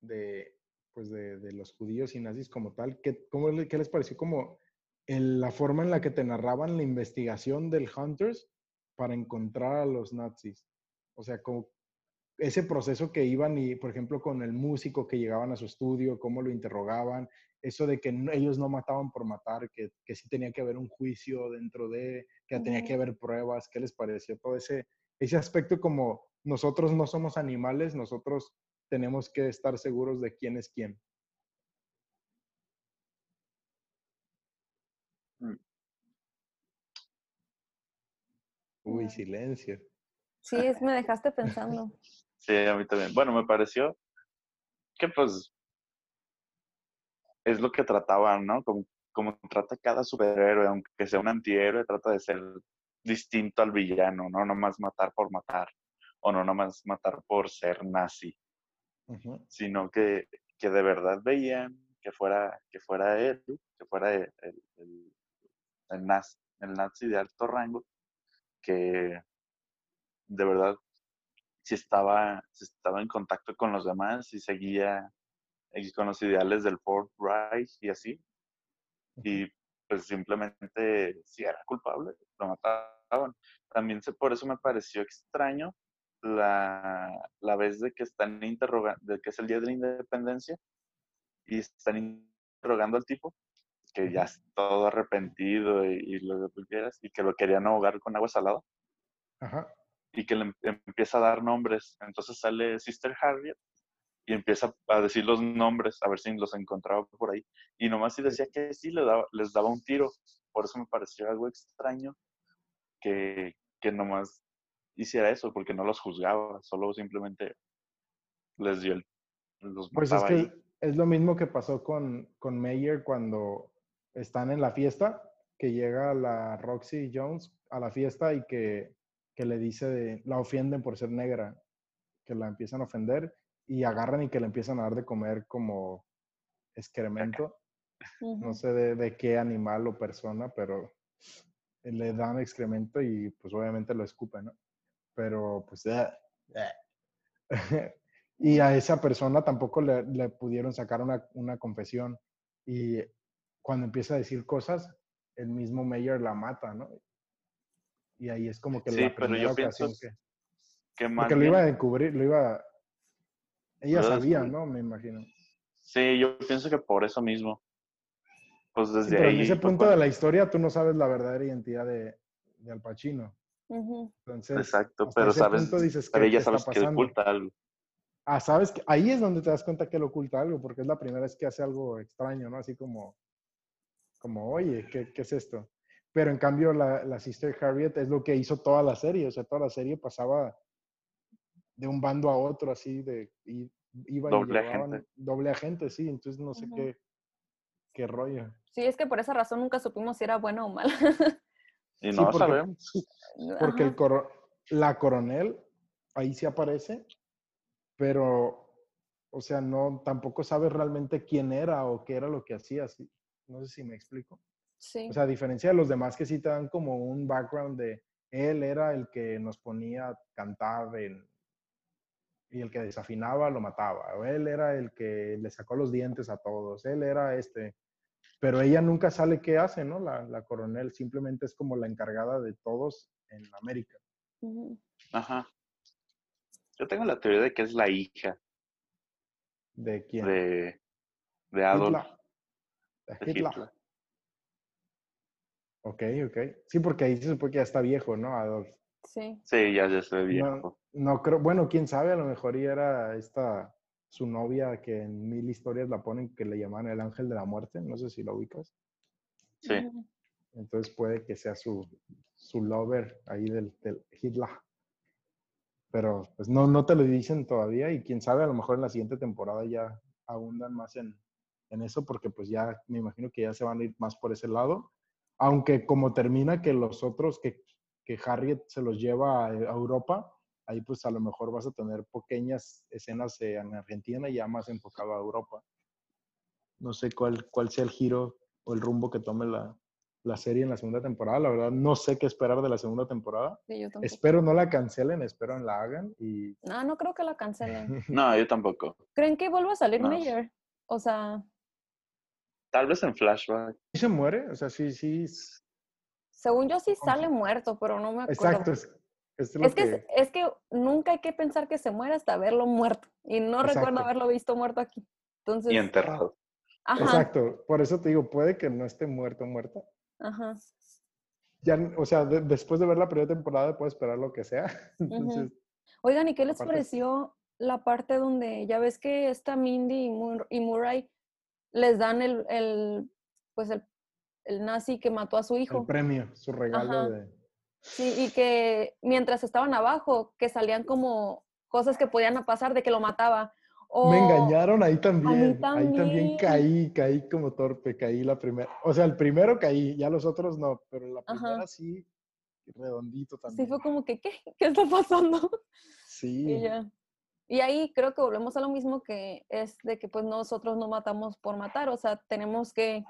de, pues de, los judíos y nazis como tal? ¿Qué, cómo, qué les pareció como la forma en la que te narraban la investigación del Hunters para encontrar a los nazis? O sea, como, ese proceso que iban y, por ejemplo, con el músico que llegaban a su estudio, cómo lo interrogaban, eso de que ellos no mataban por matar, que, que sí tenía que haber un juicio dentro de, que tenía que haber pruebas, ¿qué les pareció todo ese, ese aspecto como nosotros no somos animales, nosotros tenemos que estar seguros de quién es quién? Mm. Uy, silencio. Sí, me dejaste pensando. sí, a mí también. Bueno, me pareció que pues es lo que trataban, ¿no? Como, como trata cada superhéroe, aunque sea un antihéroe, trata de ser distinto al villano, ¿no? No más matar por matar, o no nomás matar por ser nazi, sino que, que de verdad veían que fuera, que fuera él, que fuera el, el, el- el nazi, el nazi de alto rango, que de verdad si estaba, si estaba en contacto con los demás y seguía eh, con los ideales del Fourth Reich y así, y pues simplemente si era culpable, lo mataban. También se, por eso me pareció extraño la, la vez de que están interrogando, de que es el día de la independencia y están interrogando al tipo que ya es todo arrepentido y, y lo que quieras, y que lo querían ahogar con agua salada Ajá. y que le em- empieza a dar nombres. Entonces sale Sister Harriet y empieza a decir los nombres, a ver si los encontraba por ahí. Y nomás si decía que sí, le daba, les daba un tiro. Por eso me pareció algo extraño que, que nomás hiciera eso, porque no los juzgaba, solo simplemente les dio el, los Pues es que ahí. es lo mismo que pasó con, con Mayer cuando están en la fiesta, que llega la Roxy Jones a la fiesta y que, que le dice, de- la ofienden por ser negra, que la empiezan a ofender y agarran y que le empiezan a dar de comer como excremento, no sé de, de qué animal o persona, pero le dan excremento y pues obviamente lo escupen, ¿no? Pero pues... y a esa persona tampoco le, le pudieron sacar una, una confesión. Y cuando empieza a decir cosas, el mismo Mayer la mata, ¿no? Y ahí es como que Sí, la pero primera yo pienso ocasión que... que Porque lo iba a descubrir, lo iba... Ella sabía. ¿no? Me imagino. sí, yo pienso que por eso mismo. Pues Sí, desde pero ahí en ese punto de la historia tú no sabes la verdadera identidad de, de Al Pacino. Entonces, Exacto, pero ese sabes, punto dices, pero ¿qué, ya sabes que oculta algo. Ah, sabes que ahí es donde te das cuenta que él oculta algo, porque es la primera vez que hace algo extraño, ¿no? Así como, como, oye, ¿qué, qué es esto? Pero en cambio, la, la Sister Harriet es lo que hizo toda la serie, o sea, toda la serie pasaba de un bando a otro, así, de, y, iban Doble y llevaban agente. doble agente, sí, entonces no sé qué, qué rollo. Sí, es que por esa razón nunca supimos si era buena o mala. Y Sí, no porque- sabemos. Porque el coro- la coronel, ahí sí aparece, pero, o sea, no, tampoco sabes realmente quién era o qué era lo que hacía, sí. No sé si me explico. Sí. O sea, a diferencia de los demás que sí te dan como un background de él era el que nos ponía a cantar en- y el que desafinaba lo mataba, o él era el que le sacó los dientes a todos, él era este. Pero ella nunca sale qué hace, ¿no? La, la coronel simplemente es como la encargada de todos en América. Ajá. Yo tengo la teoría de que es la hija ¿De quién? de, de Adolf Hitler. De Hitler. Hitler. Ok, ok. Sí, porque ahí se supone que ya está viejo, ¿no? Adolf. Sí. Sí, ya, ya se ve No, viejo. No creo, bueno, quién sabe, a lo mejor y era esta, su novia que en mil historias la ponen que le llaman el ángel de la muerte, no sé si lo ubicas. Sí. Entonces puede que sea su, su lover ahí del, del Hitler. Pero pues no, no te lo dicen todavía y quién sabe, a lo mejor en la siguiente temporada ya abundan más en, en eso porque pues ya me imagino que ya se van a ir más por ese lado. Aunque como termina que los otros, que, que Harriet se los lleva a, a Europa, ahí pues a lo mejor vas a tener pequeñas escenas en Argentina y ya más enfocado a Europa. No sé cuál, cuál sea el giro o el rumbo que tome la, la serie en la segunda temporada. La verdad, no sé qué esperar de la segunda temporada. Sí, yo tampoco. Espero no la cancelen, espero la hagan y No, no creo que la cancelen. No, yo tampoco. ¿Creen que vuelva a salir No. Mayer? O sea, Tal vez en flashback. ¿Sí se muere, o sea, sí, sí. según yo sí ¿Cómo sale muerto, pero no me acuerdo. Exacto, es, es lo Es que, que, es que nunca hay que pensar que se muere hasta verlo muerto. Y no recuerdo haberlo visto muerto aquí. Entonces, Y enterrado. ajá, exacto, por eso te digo, puede que no esté muerto, muerta. ajá. Ya, o sea, de- después de ver la primera temporada puedes esperar lo que sea. Entonces, Oigan, ¿y qué les Aparte pareció la parte donde ya ves que esta Mindy y, Mur- y Murray les dan el, el pues el, el nazi que mató a su el hijo? premio, su regalo Ajá. de... Sí, y que mientras estaban abajo, que salían como cosas que podían pasar de que lo mataba. Me engañaron ahí también. Ahí también caí, caí como torpe, caí la primera. O sea, el primero caí, ya los otros no, pero la primera sí, redondito también. Sí, fue como que, ¿qué? ¿Qué está pasando? Sí. Y, ya. y ahí creo que volvemos a lo mismo que es de que pues nosotros no matamos por matar, o sea, tenemos que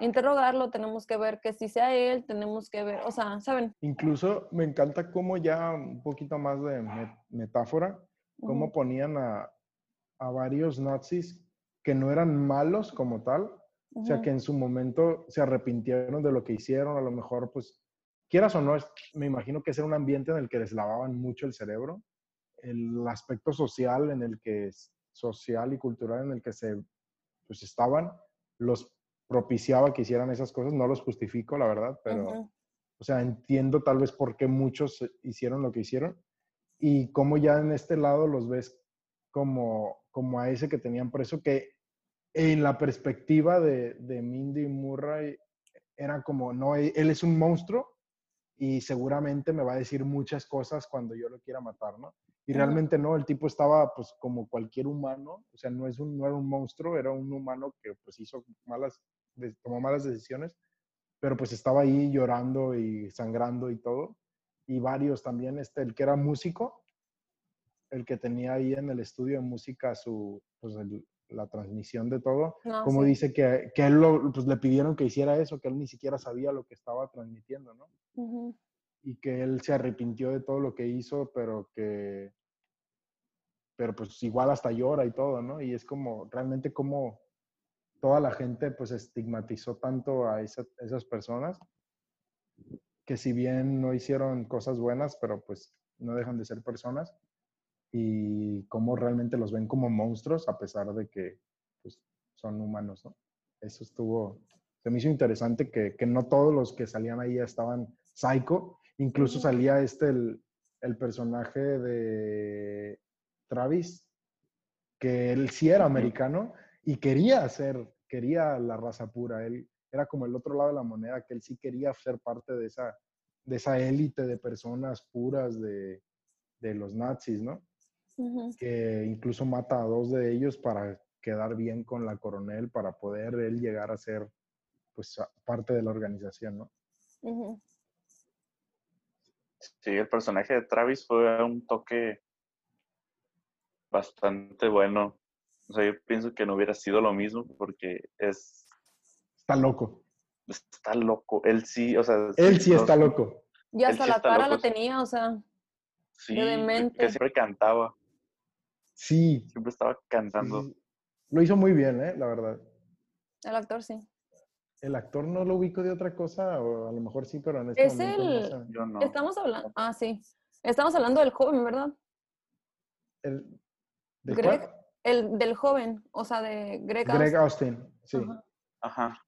interrogarlo, tenemos que ver que si sea él, tenemos que ver, o sea, ¿saben? Incluso me encanta cómo ya un poquito más de metáfora, cómo ponían a, a, varios nazis que no eran malos como tal, o sea, que en su momento se arrepintieron de lo que hicieron, a lo mejor, pues, quieras o no, me imagino que es un ambiente en el que les lavaban mucho el cerebro, el aspecto social en el que, social y cultural en el que se, pues, estaban, los propiciaba que hicieran esas cosas. No los justifico, la verdad, pero, o sea, entiendo tal vez por qué muchos hicieron lo que hicieron y cómo ya en este lado los ves como, como a ese que tenían preso, que en la perspectiva de, de Mindy Murray era como, no, e, él es un monstruo y seguramente me va a decir muchas cosas cuando yo lo quiera matar, ¿no? Y realmente no, el tipo estaba pues como cualquier humano, o sea, no, es un, no era un monstruo, era un humano que pues hizo malas, tomó malas decisiones, pero pues estaba ahí llorando y sangrando y todo. Y varios también, este, el que era músico, el que tenía ahí en el estudio de música su, pues la transmisión de todo, como dice que, que él lo, pues le pidieron que hiciera eso, que él ni siquiera sabía lo que estaba transmitiendo, ¿no? Y que él se arrepintió de todo lo que hizo, pero que, pero pues igual hasta llora y todo, ¿no? Y es como, realmente como toda la gente pues estigmatizó tanto a esas personas, que si bien no hicieron cosas buenas, pero pues no dejan de ser personas, y cómo realmente los ven como monstruos a pesar de que pues, son humanos, ¿no? Eso estuvo, se me hizo interesante que, que no todos los que salían ahí estaban psycho, Incluso salía este, el, personaje de Travis, que él sí era americano y quería ser, quería la raza pura. Él era como el otro lado de la moneda, que él sí quería ser parte de esa, de esa élite de personas puras de, los nazis, ¿no? Que incluso mata a dos de ellos para quedar bien con la coronel, para poder él llegar a ser pues parte de la organización, ¿no? Sí, el personaje de Travis fue un toque bastante bueno. O sea, yo pienso que no hubiera sido lo mismo porque es... Está loco. Está loco. Él sí, o sea... Él sí está loco. Y hasta la cara la tenía, o sea... Sí, que siempre cantaba. Sí. Siempre estaba cantando. Lo hizo muy bien, ¿eh? La verdad. El actor sí el actor no lo ubico de otra cosa, o a lo mejor sí, pero en este es el... Yo no. Estamos hablando... Ah, sí. Estamos hablando del joven, ¿verdad? ¿El de Greg, El del joven, o sea, de Greg Austin. Greg Austin, sí. Ajá.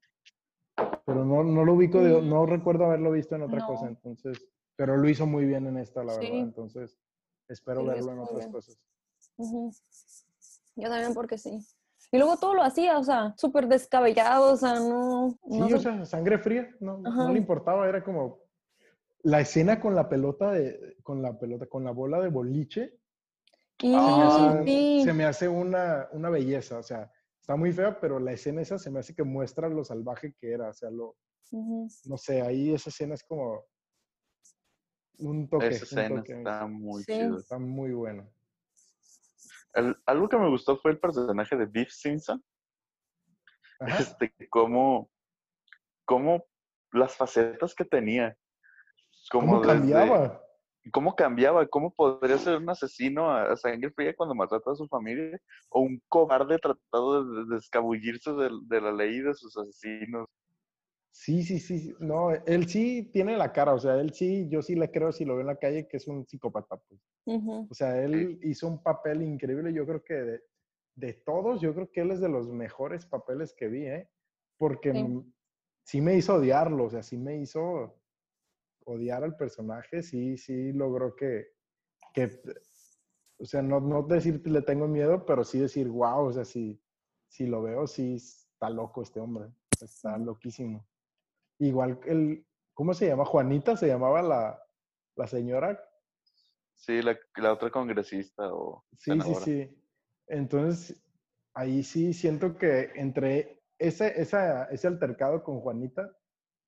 Pero no, no lo ubico, de, mm. no recuerdo haberlo visto en otra cosa, entonces... Pero lo hizo muy bien en esta, la verdad, entonces espero verlo en otras cosas. Yo también porque sí. Y luego todo lo hacía, o sea, súper descabellado, o sea, no... Sí, o sea, sangre fría, no, no, le importaba, era como la escena con la pelota, de, con la pelota, con la bola de boliche. se, me hace, se me hace una, una belleza, o sea, está muy fea, pero la escena esa se me hace que muestra lo salvaje que era, o sea, lo, no sé, ahí esa escena es como un toque. Esa escena está muy chido. Está muy bueno algo que me gustó fue el personaje de Biff Simpson. Este, cómo, cómo las facetas que tenía. ¿Cómo cambiaba? ¿Cómo cambiaba? ¿Cómo podría ser un asesino a sangre fría cuando mató a toda su familia? ¿O un cobarde tratado de, escabullirse de, la ley de sus asesinos? Sí, sí, sí. No, él sí tiene la cara, o sea, él sí, yo sí le creo si lo veo en la calle que es un psicópata. Pues. O sea, él hizo un papel increíble. Yo creo que de, todos, yo creo que él es de los mejores papeles que vi, ¿eh? Porque sí. me hizo odiarlo, o sea, sí me hizo odiar al personaje, sí, sí logró que, que o sea, no, no decir que le tengo miedo, pero sí decir, wow, o sea, si, si lo veo, sí está loco este hombre, está loquísimo. Igual el, ¿cómo se llama? Juanita se llamaba la, la señora. Sí, la, la otra congresista o Sí, sí, sí. Entonces, ahí sí siento que entre ese, esa, ese altercado con Juanita,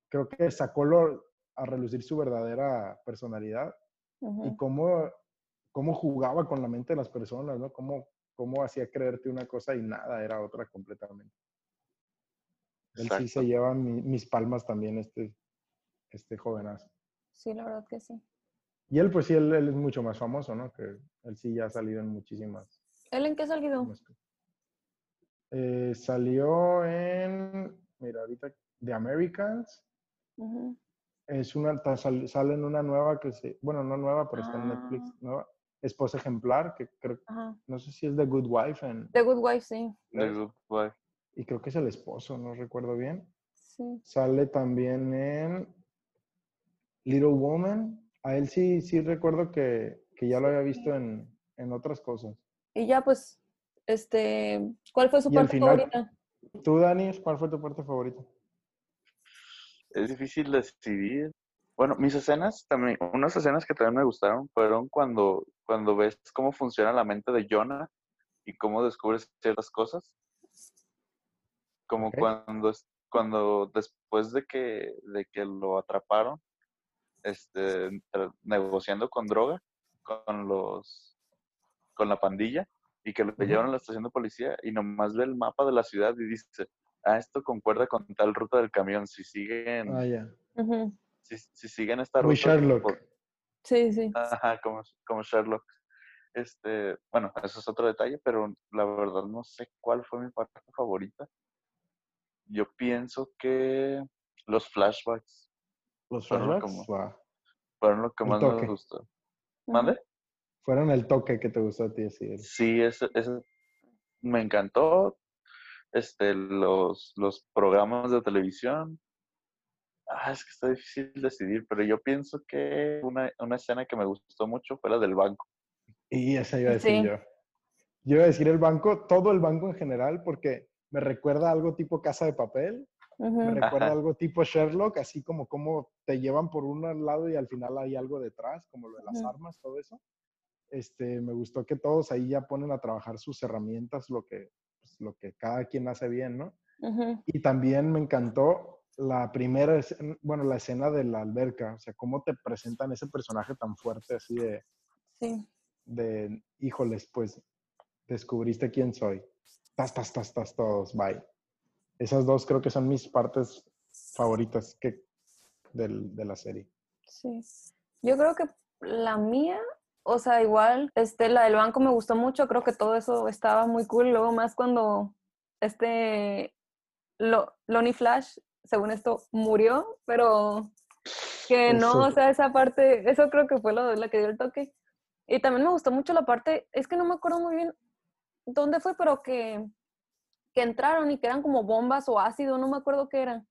creo que sacó lo- a relucir su verdadera personalidad y cómo, cómo jugaba con la mente de las personas, ¿no? Cómo, cómo hacía creerte una cosa y nada, era otra completamente. Él sí se lleva mi- mis palmas también, este, este jovenazo. Sí, la verdad que sí. Y él, pues sí, él, él es mucho más famoso, ¿no? Que él sí ya ha salido en muchísimas. ¿Él en qué ha salido? Eh, salió en, mira, ahorita, The Americans. Es una, sale en una nueva que se, bueno, no nueva, pero está en Netflix, Ah. nueva. Esposa ejemplar, que creo, Ajá. no sé si es The Good Wife, en, The Good Wife, sí. The Good Wife. Y creo que es el esposo, no recuerdo bien. Sí. Sale también en Little Woman. A él sí, sí recuerdo que, que ya lo había visto en, en otras cosas. Y ya, pues, este, ¿cuál fue su Y parte final- favorita? ¿Tú, Dani, cuál fue tu parte favorita? Es difícil decidir. Bueno, mis escenas también, unas escenas que también me gustaron fueron cuando, cuando ves cómo funciona la mente de Jonah y cómo descubres ciertas cosas. Como Ok. cuando, es- cuando después de que, de que lo atraparon, este, negociando con droga, con los, con la pandilla, y que lo Ujú. llevaron a la estación de policía y nomás ve el mapa de la ciudad y dice, ah, esto concuerda con tal ruta del camión, si siguen, Ah. Ujú. si, si siguen esta Muy ruta, Sherlock. por- Sí, sí. Ajá, como, como Sherlock. Este, bueno, eso es otro detalle, pero la verdad no sé cuál fue mi parte favorita. Yo pienso que los flashbacks Los Fueron flashbacks como- fueron lo que El más toque. me gustó. ¿Mande? fueron el toque que te gustó a ti, sí. Sí, ese, ese me encantó. Este, los, los programas de televisión. Ah, es que está difícil decidir, pero yo pienso que una, una escena que me gustó mucho fue la del banco. Y esa iba a decir Sí. yo. Yo iba a decir el banco, todo el banco en general, porque me recuerda algo tipo Casa de Papel, me recuerda algo tipo Sherlock, así como cómo te llevan por un lado y al final hay algo detrás, como lo de las armas, todo eso. Este, me gustó que todos ahí ya ponen a trabajar sus herramientas, lo que, pues, lo que cada quien hace bien, ¿no? Y también me encantó la primera, escena- bueno, la escena de la alberca, o sea, cómo te presentan ese personaje tan fuerte, así de, Sí. de, híjoles, pues, descubriste quién soy. Tas, tas, tas, tas, todos, bye. Esas dos creo que son mis partes favoritas que, del- de la serie. Sí. Yo creo que la mía, o sea, igual, este, la del banco me gustó mucho, creo que todo eso estaba muy cool. Luego más cuando este Lo, Lonnie Flash, según esto, murió, pero que no, Eso. o sea, esa parte, eso creo que fue lo, la que dio el toque. Y también me gustó mucho la parte, es que no me acuerdo muy bien dónde fue, pero que, que entraron y que eran como bombas o ácido, no me acuerdo qué era.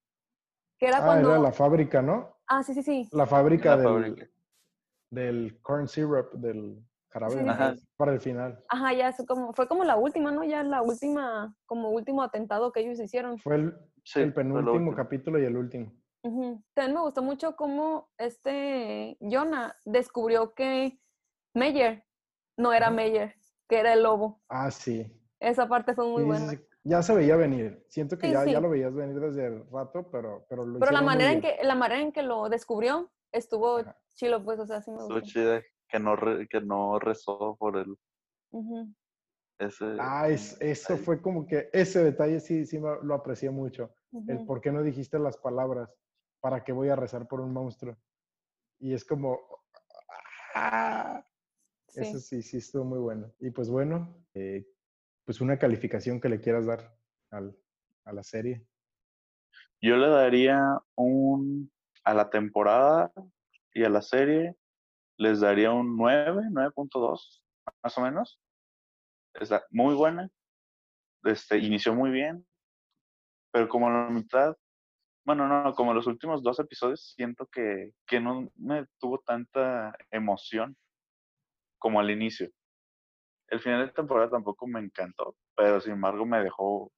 Que era Ah, cuando... era la fábrica, ¿no? Ah, sí, sí, sí. La fábrica, La del, fábrica. del corn syrup, del jarabe Sí, sí, para el final. Ajá, ya, eso como, fue como la última, ¿no? Ya la última, como último atentado que ellos hicieron. Fue el, Sí, el fue lo penúltimo último. capítulo y el último. También me gustó mucho cómo este Jonah descubrió que Meyer no era. Meyer, que era el lobo. Ah, sí. Esa parte fue muy Sí, buena. sí. Ya se veía venir. Siento que Sí, ya, ya lo veías venir desde el rato, pero, pero lo Pero la manera en que la manera en que lo descubrió estuvo Ajá. chilo, pues, o sea, sí me Estuvo gustó. chida que no, re- que no rezó por el, Ujú. ese. Ah, es, eso ahí. fue como que ese detalle sí, sí me- lo aprecié mucho. El Ujú. por qué no dijiste las palabras, para qué voy a rezar por un monstruo. Y es como, ah, Sí. eso sí, sí estuvo muy bueno. Y pues bueno, eh, pues una calificación que le quieras dar al- a la serie. Yo le daría un. A la temporada y a la serie les daría un 9, 9.2, más o menos. Está muy buena. Este, inició muy bien. Pero como a la mitad. Bueno, no, como los últimos dos episodios, siento que, que no me tuvo tanta emoción como al inicio. El final de temporada tampoco me encantó, pero sin embargo me dejó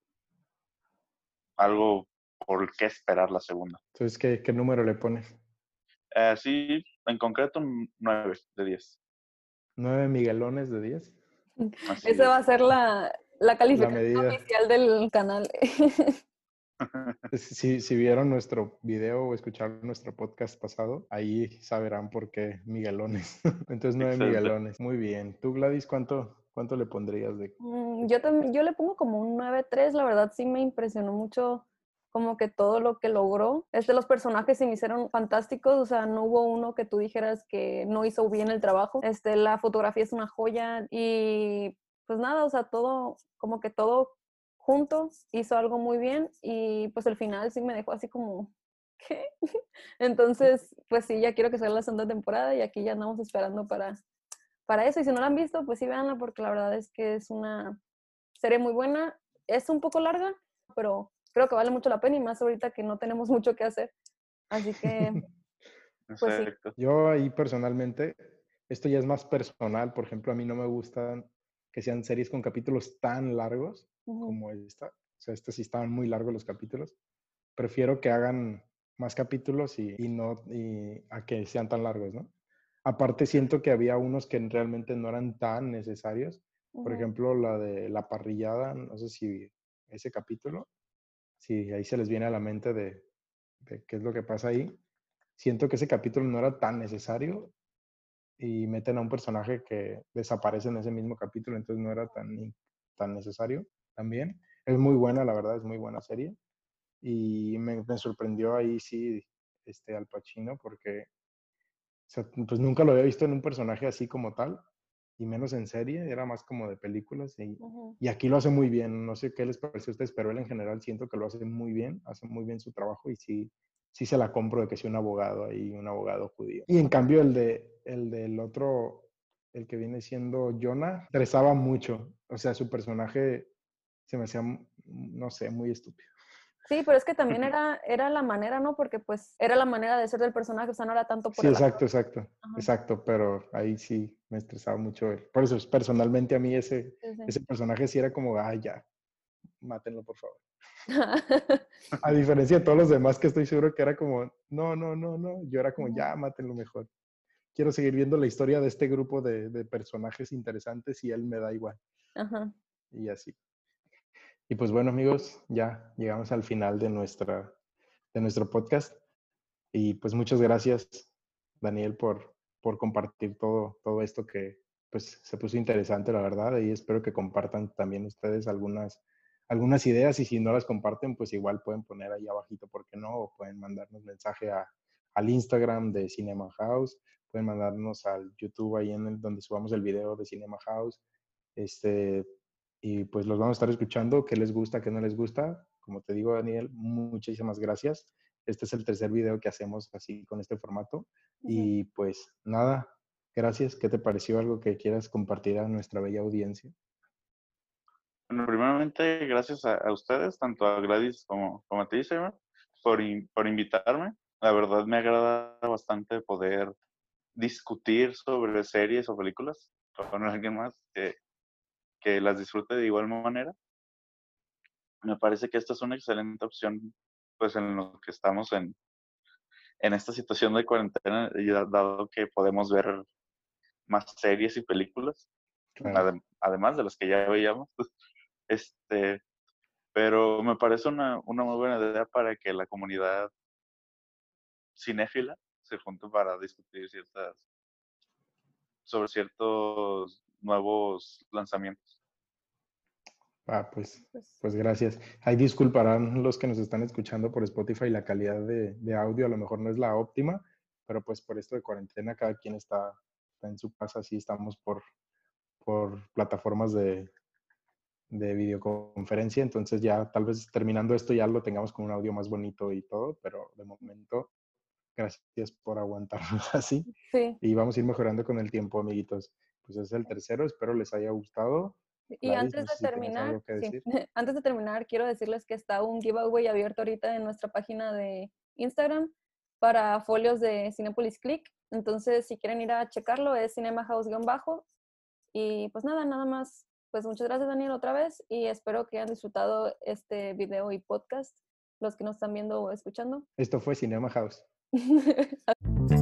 algo por qué esperar la segunda. Entonces, ¿qué, qué número le pones? Eh, sí, en concreto, un 9 de 10. ¿Nueve Miguelones de 10? Así Esa es. va a ser la, la calificación oficial del canal. Si, si vieron nuestro video o escucharon nuestro podcast pasado, ahí sabrán por qué Miguelones. Entonces, nueve Excelente. Miguelones. Muy bien. ¿Tú, Gladys, cuánto, cuánto le pondrías de Mm, Yo también, yo le pongo como un 9-3, la verdad sí me impresionó mucho como que todo lo que logró. Este, los personajes se me hicieron fantásticos, o sea, no hubo uno que tú dijeras que no hizo bien el trabajo. Este, la fotografía es una joya y pues nada, o sea, todo, como que todo junto hizo algo muy bien y pues el final sí me dejó así como, ¿qué? Entonces, pues sí, ya quiero que salga la segunda temporada y aquí ya andamos esperando para, para eso. Y si no la han visto, pues sí, véanla porque la verdad es que es una serie muy buena. Es un poco larga, pero creo que vale mucho la pena y más ahorita que no tenemos mucho que hacer. Así que, pues sí. Yo ahí personalmente, esto ya es más personal, por ejemplo, a mí no me gustan que sean series con capítulos tan largos como esta. O sea, estos sí estaban muy largos los capítulos. Prefiero que hagan más capítulos y, y no y a que sean tan largos, ¿no? Aparte siento que había unos que realmente no eran tan necesarios. Por ejemplo, la de la parrillada, no sé si ese capítulo, si ahí se les viene a la mente de, de qué es lo que pasa ahí. Siento que ese capítulo no era tan necesario y meten a un personaje que desaparece en ese mismo capítulo, entonces no era tan, tan necesario también. Es muy buena, la verdad, es muy buena serie. Y me, me sorprendió ahí sí este Al Pacino porque o sea, pues nunca lo había visto en un personaje así como tal, y menos en serie, era más como de películas. Y, Ujú. y aquí lo hace muy bien, no sé qué les parece a ustedes, pero él en general siento que lo hace muy bien, hace muy bien su trabajo y sí, sí se la compro de que sea un abogado ahí, un abogado judío. Y en cambio el, de, el del otro, el que viene siendo Jonah, estresaba mucho, o sea, su personaje se me hacía, no sé, muy estúpido. Sí, pero es que también era, era la manera, ¿no? Porque pues era la manera de ser del personaje, o sea, no era tanto por Sí, exacto, exacto, Ajá. exacto, pero ahí sí me estresaba mucho él. Por eso, personalmente a mí ese, Sí, sí. ese personaje sí era como, ay, ya, mátenlo, por favor. A diferencia de todos los demás que estoy seguro que era como, no, no, no, no, yo era como, ya, mátenlo mejor. Quiero seguir viendo la historia de este grupo de, de personajes interesantes y él me da igual. Ajá. Y así. Y pues bueno, amigos, ya llegamos al final de, nuestra, de nuestro podcast. Y pues muchas gracias, Daniel, por, por compartir todo, todo esto que pues se puso interesante, la verdad. Y espero que compartan también ustedes algunas, algunas ideas y si no las comparten, pues igual pueden poner ahí abajito, ¿por qué no? O pueden mandarnos mensaje a, al Instagram de Cinema House, pueden mandarnos al YouTube ahí en donde subamos el video de Cinema House. Este, y pues los vamos a estar escuchando, qué les gusta, qué no les gusta. Como te digo, Daniel, muchísimas gracias. Este es el tercer video que hacemos así con este formato. Y pues nada, gracias. ¿Qué te pareció algo que quieras compartir a nuestra bella audiencia? Bueno, primeramente, gracias a, a ustedes, tanto a Gladys como, como a ti, por, in- por invitarme. La verdad me agrada bastante poder discutir sobre series o películas con alguien más que, que las disfrute de igual manera. Me parece que esta es una excelente opción, pues en lo que estamos en, en esta situación de cuarentena, y da- dado que podemos ver más series y películas, Claro. adem- además de las que ya veíamos. Este, pero me parece una, una muy buena idea para que la comunidad cinéfila se junte para discutir ciertas sobre ciertos nuevos lanzamientos. Ah, pues, Pues, pues gracias. Ahí disculparán los que nos están escuchando por Spotify, la calidad de, de audio a lo mejor no es la óptima, pero pues por esto de cuarentena cada quien está, está en su casa, así estamos por, por plataformas de, de videoconferencia, entonces ya tal vez terminando esto ya lo tengamos con un audio más bonito y todo, pero de momento, gracias por aguantarnos así sí. y vamos a ir mejorando con el tiempo, amiguitos. Pues es el tercero, espero les haya gustado. Y antes no de sé terminar, sí, antes de terminar, quiero decirles que está un giveaway abierto ahorita en nuestra página de Instagram para folios de Cinepolis Click. Entonces, si quieren ir a checarlo, es Cinema House-bajo. Y pues nada, nada más. Pues muchas gracias, Daniel, otra vez. Y espero que hayan disfrutado este video y podcast, los que nos están viendo o escuchando. Esto fue Cinema House.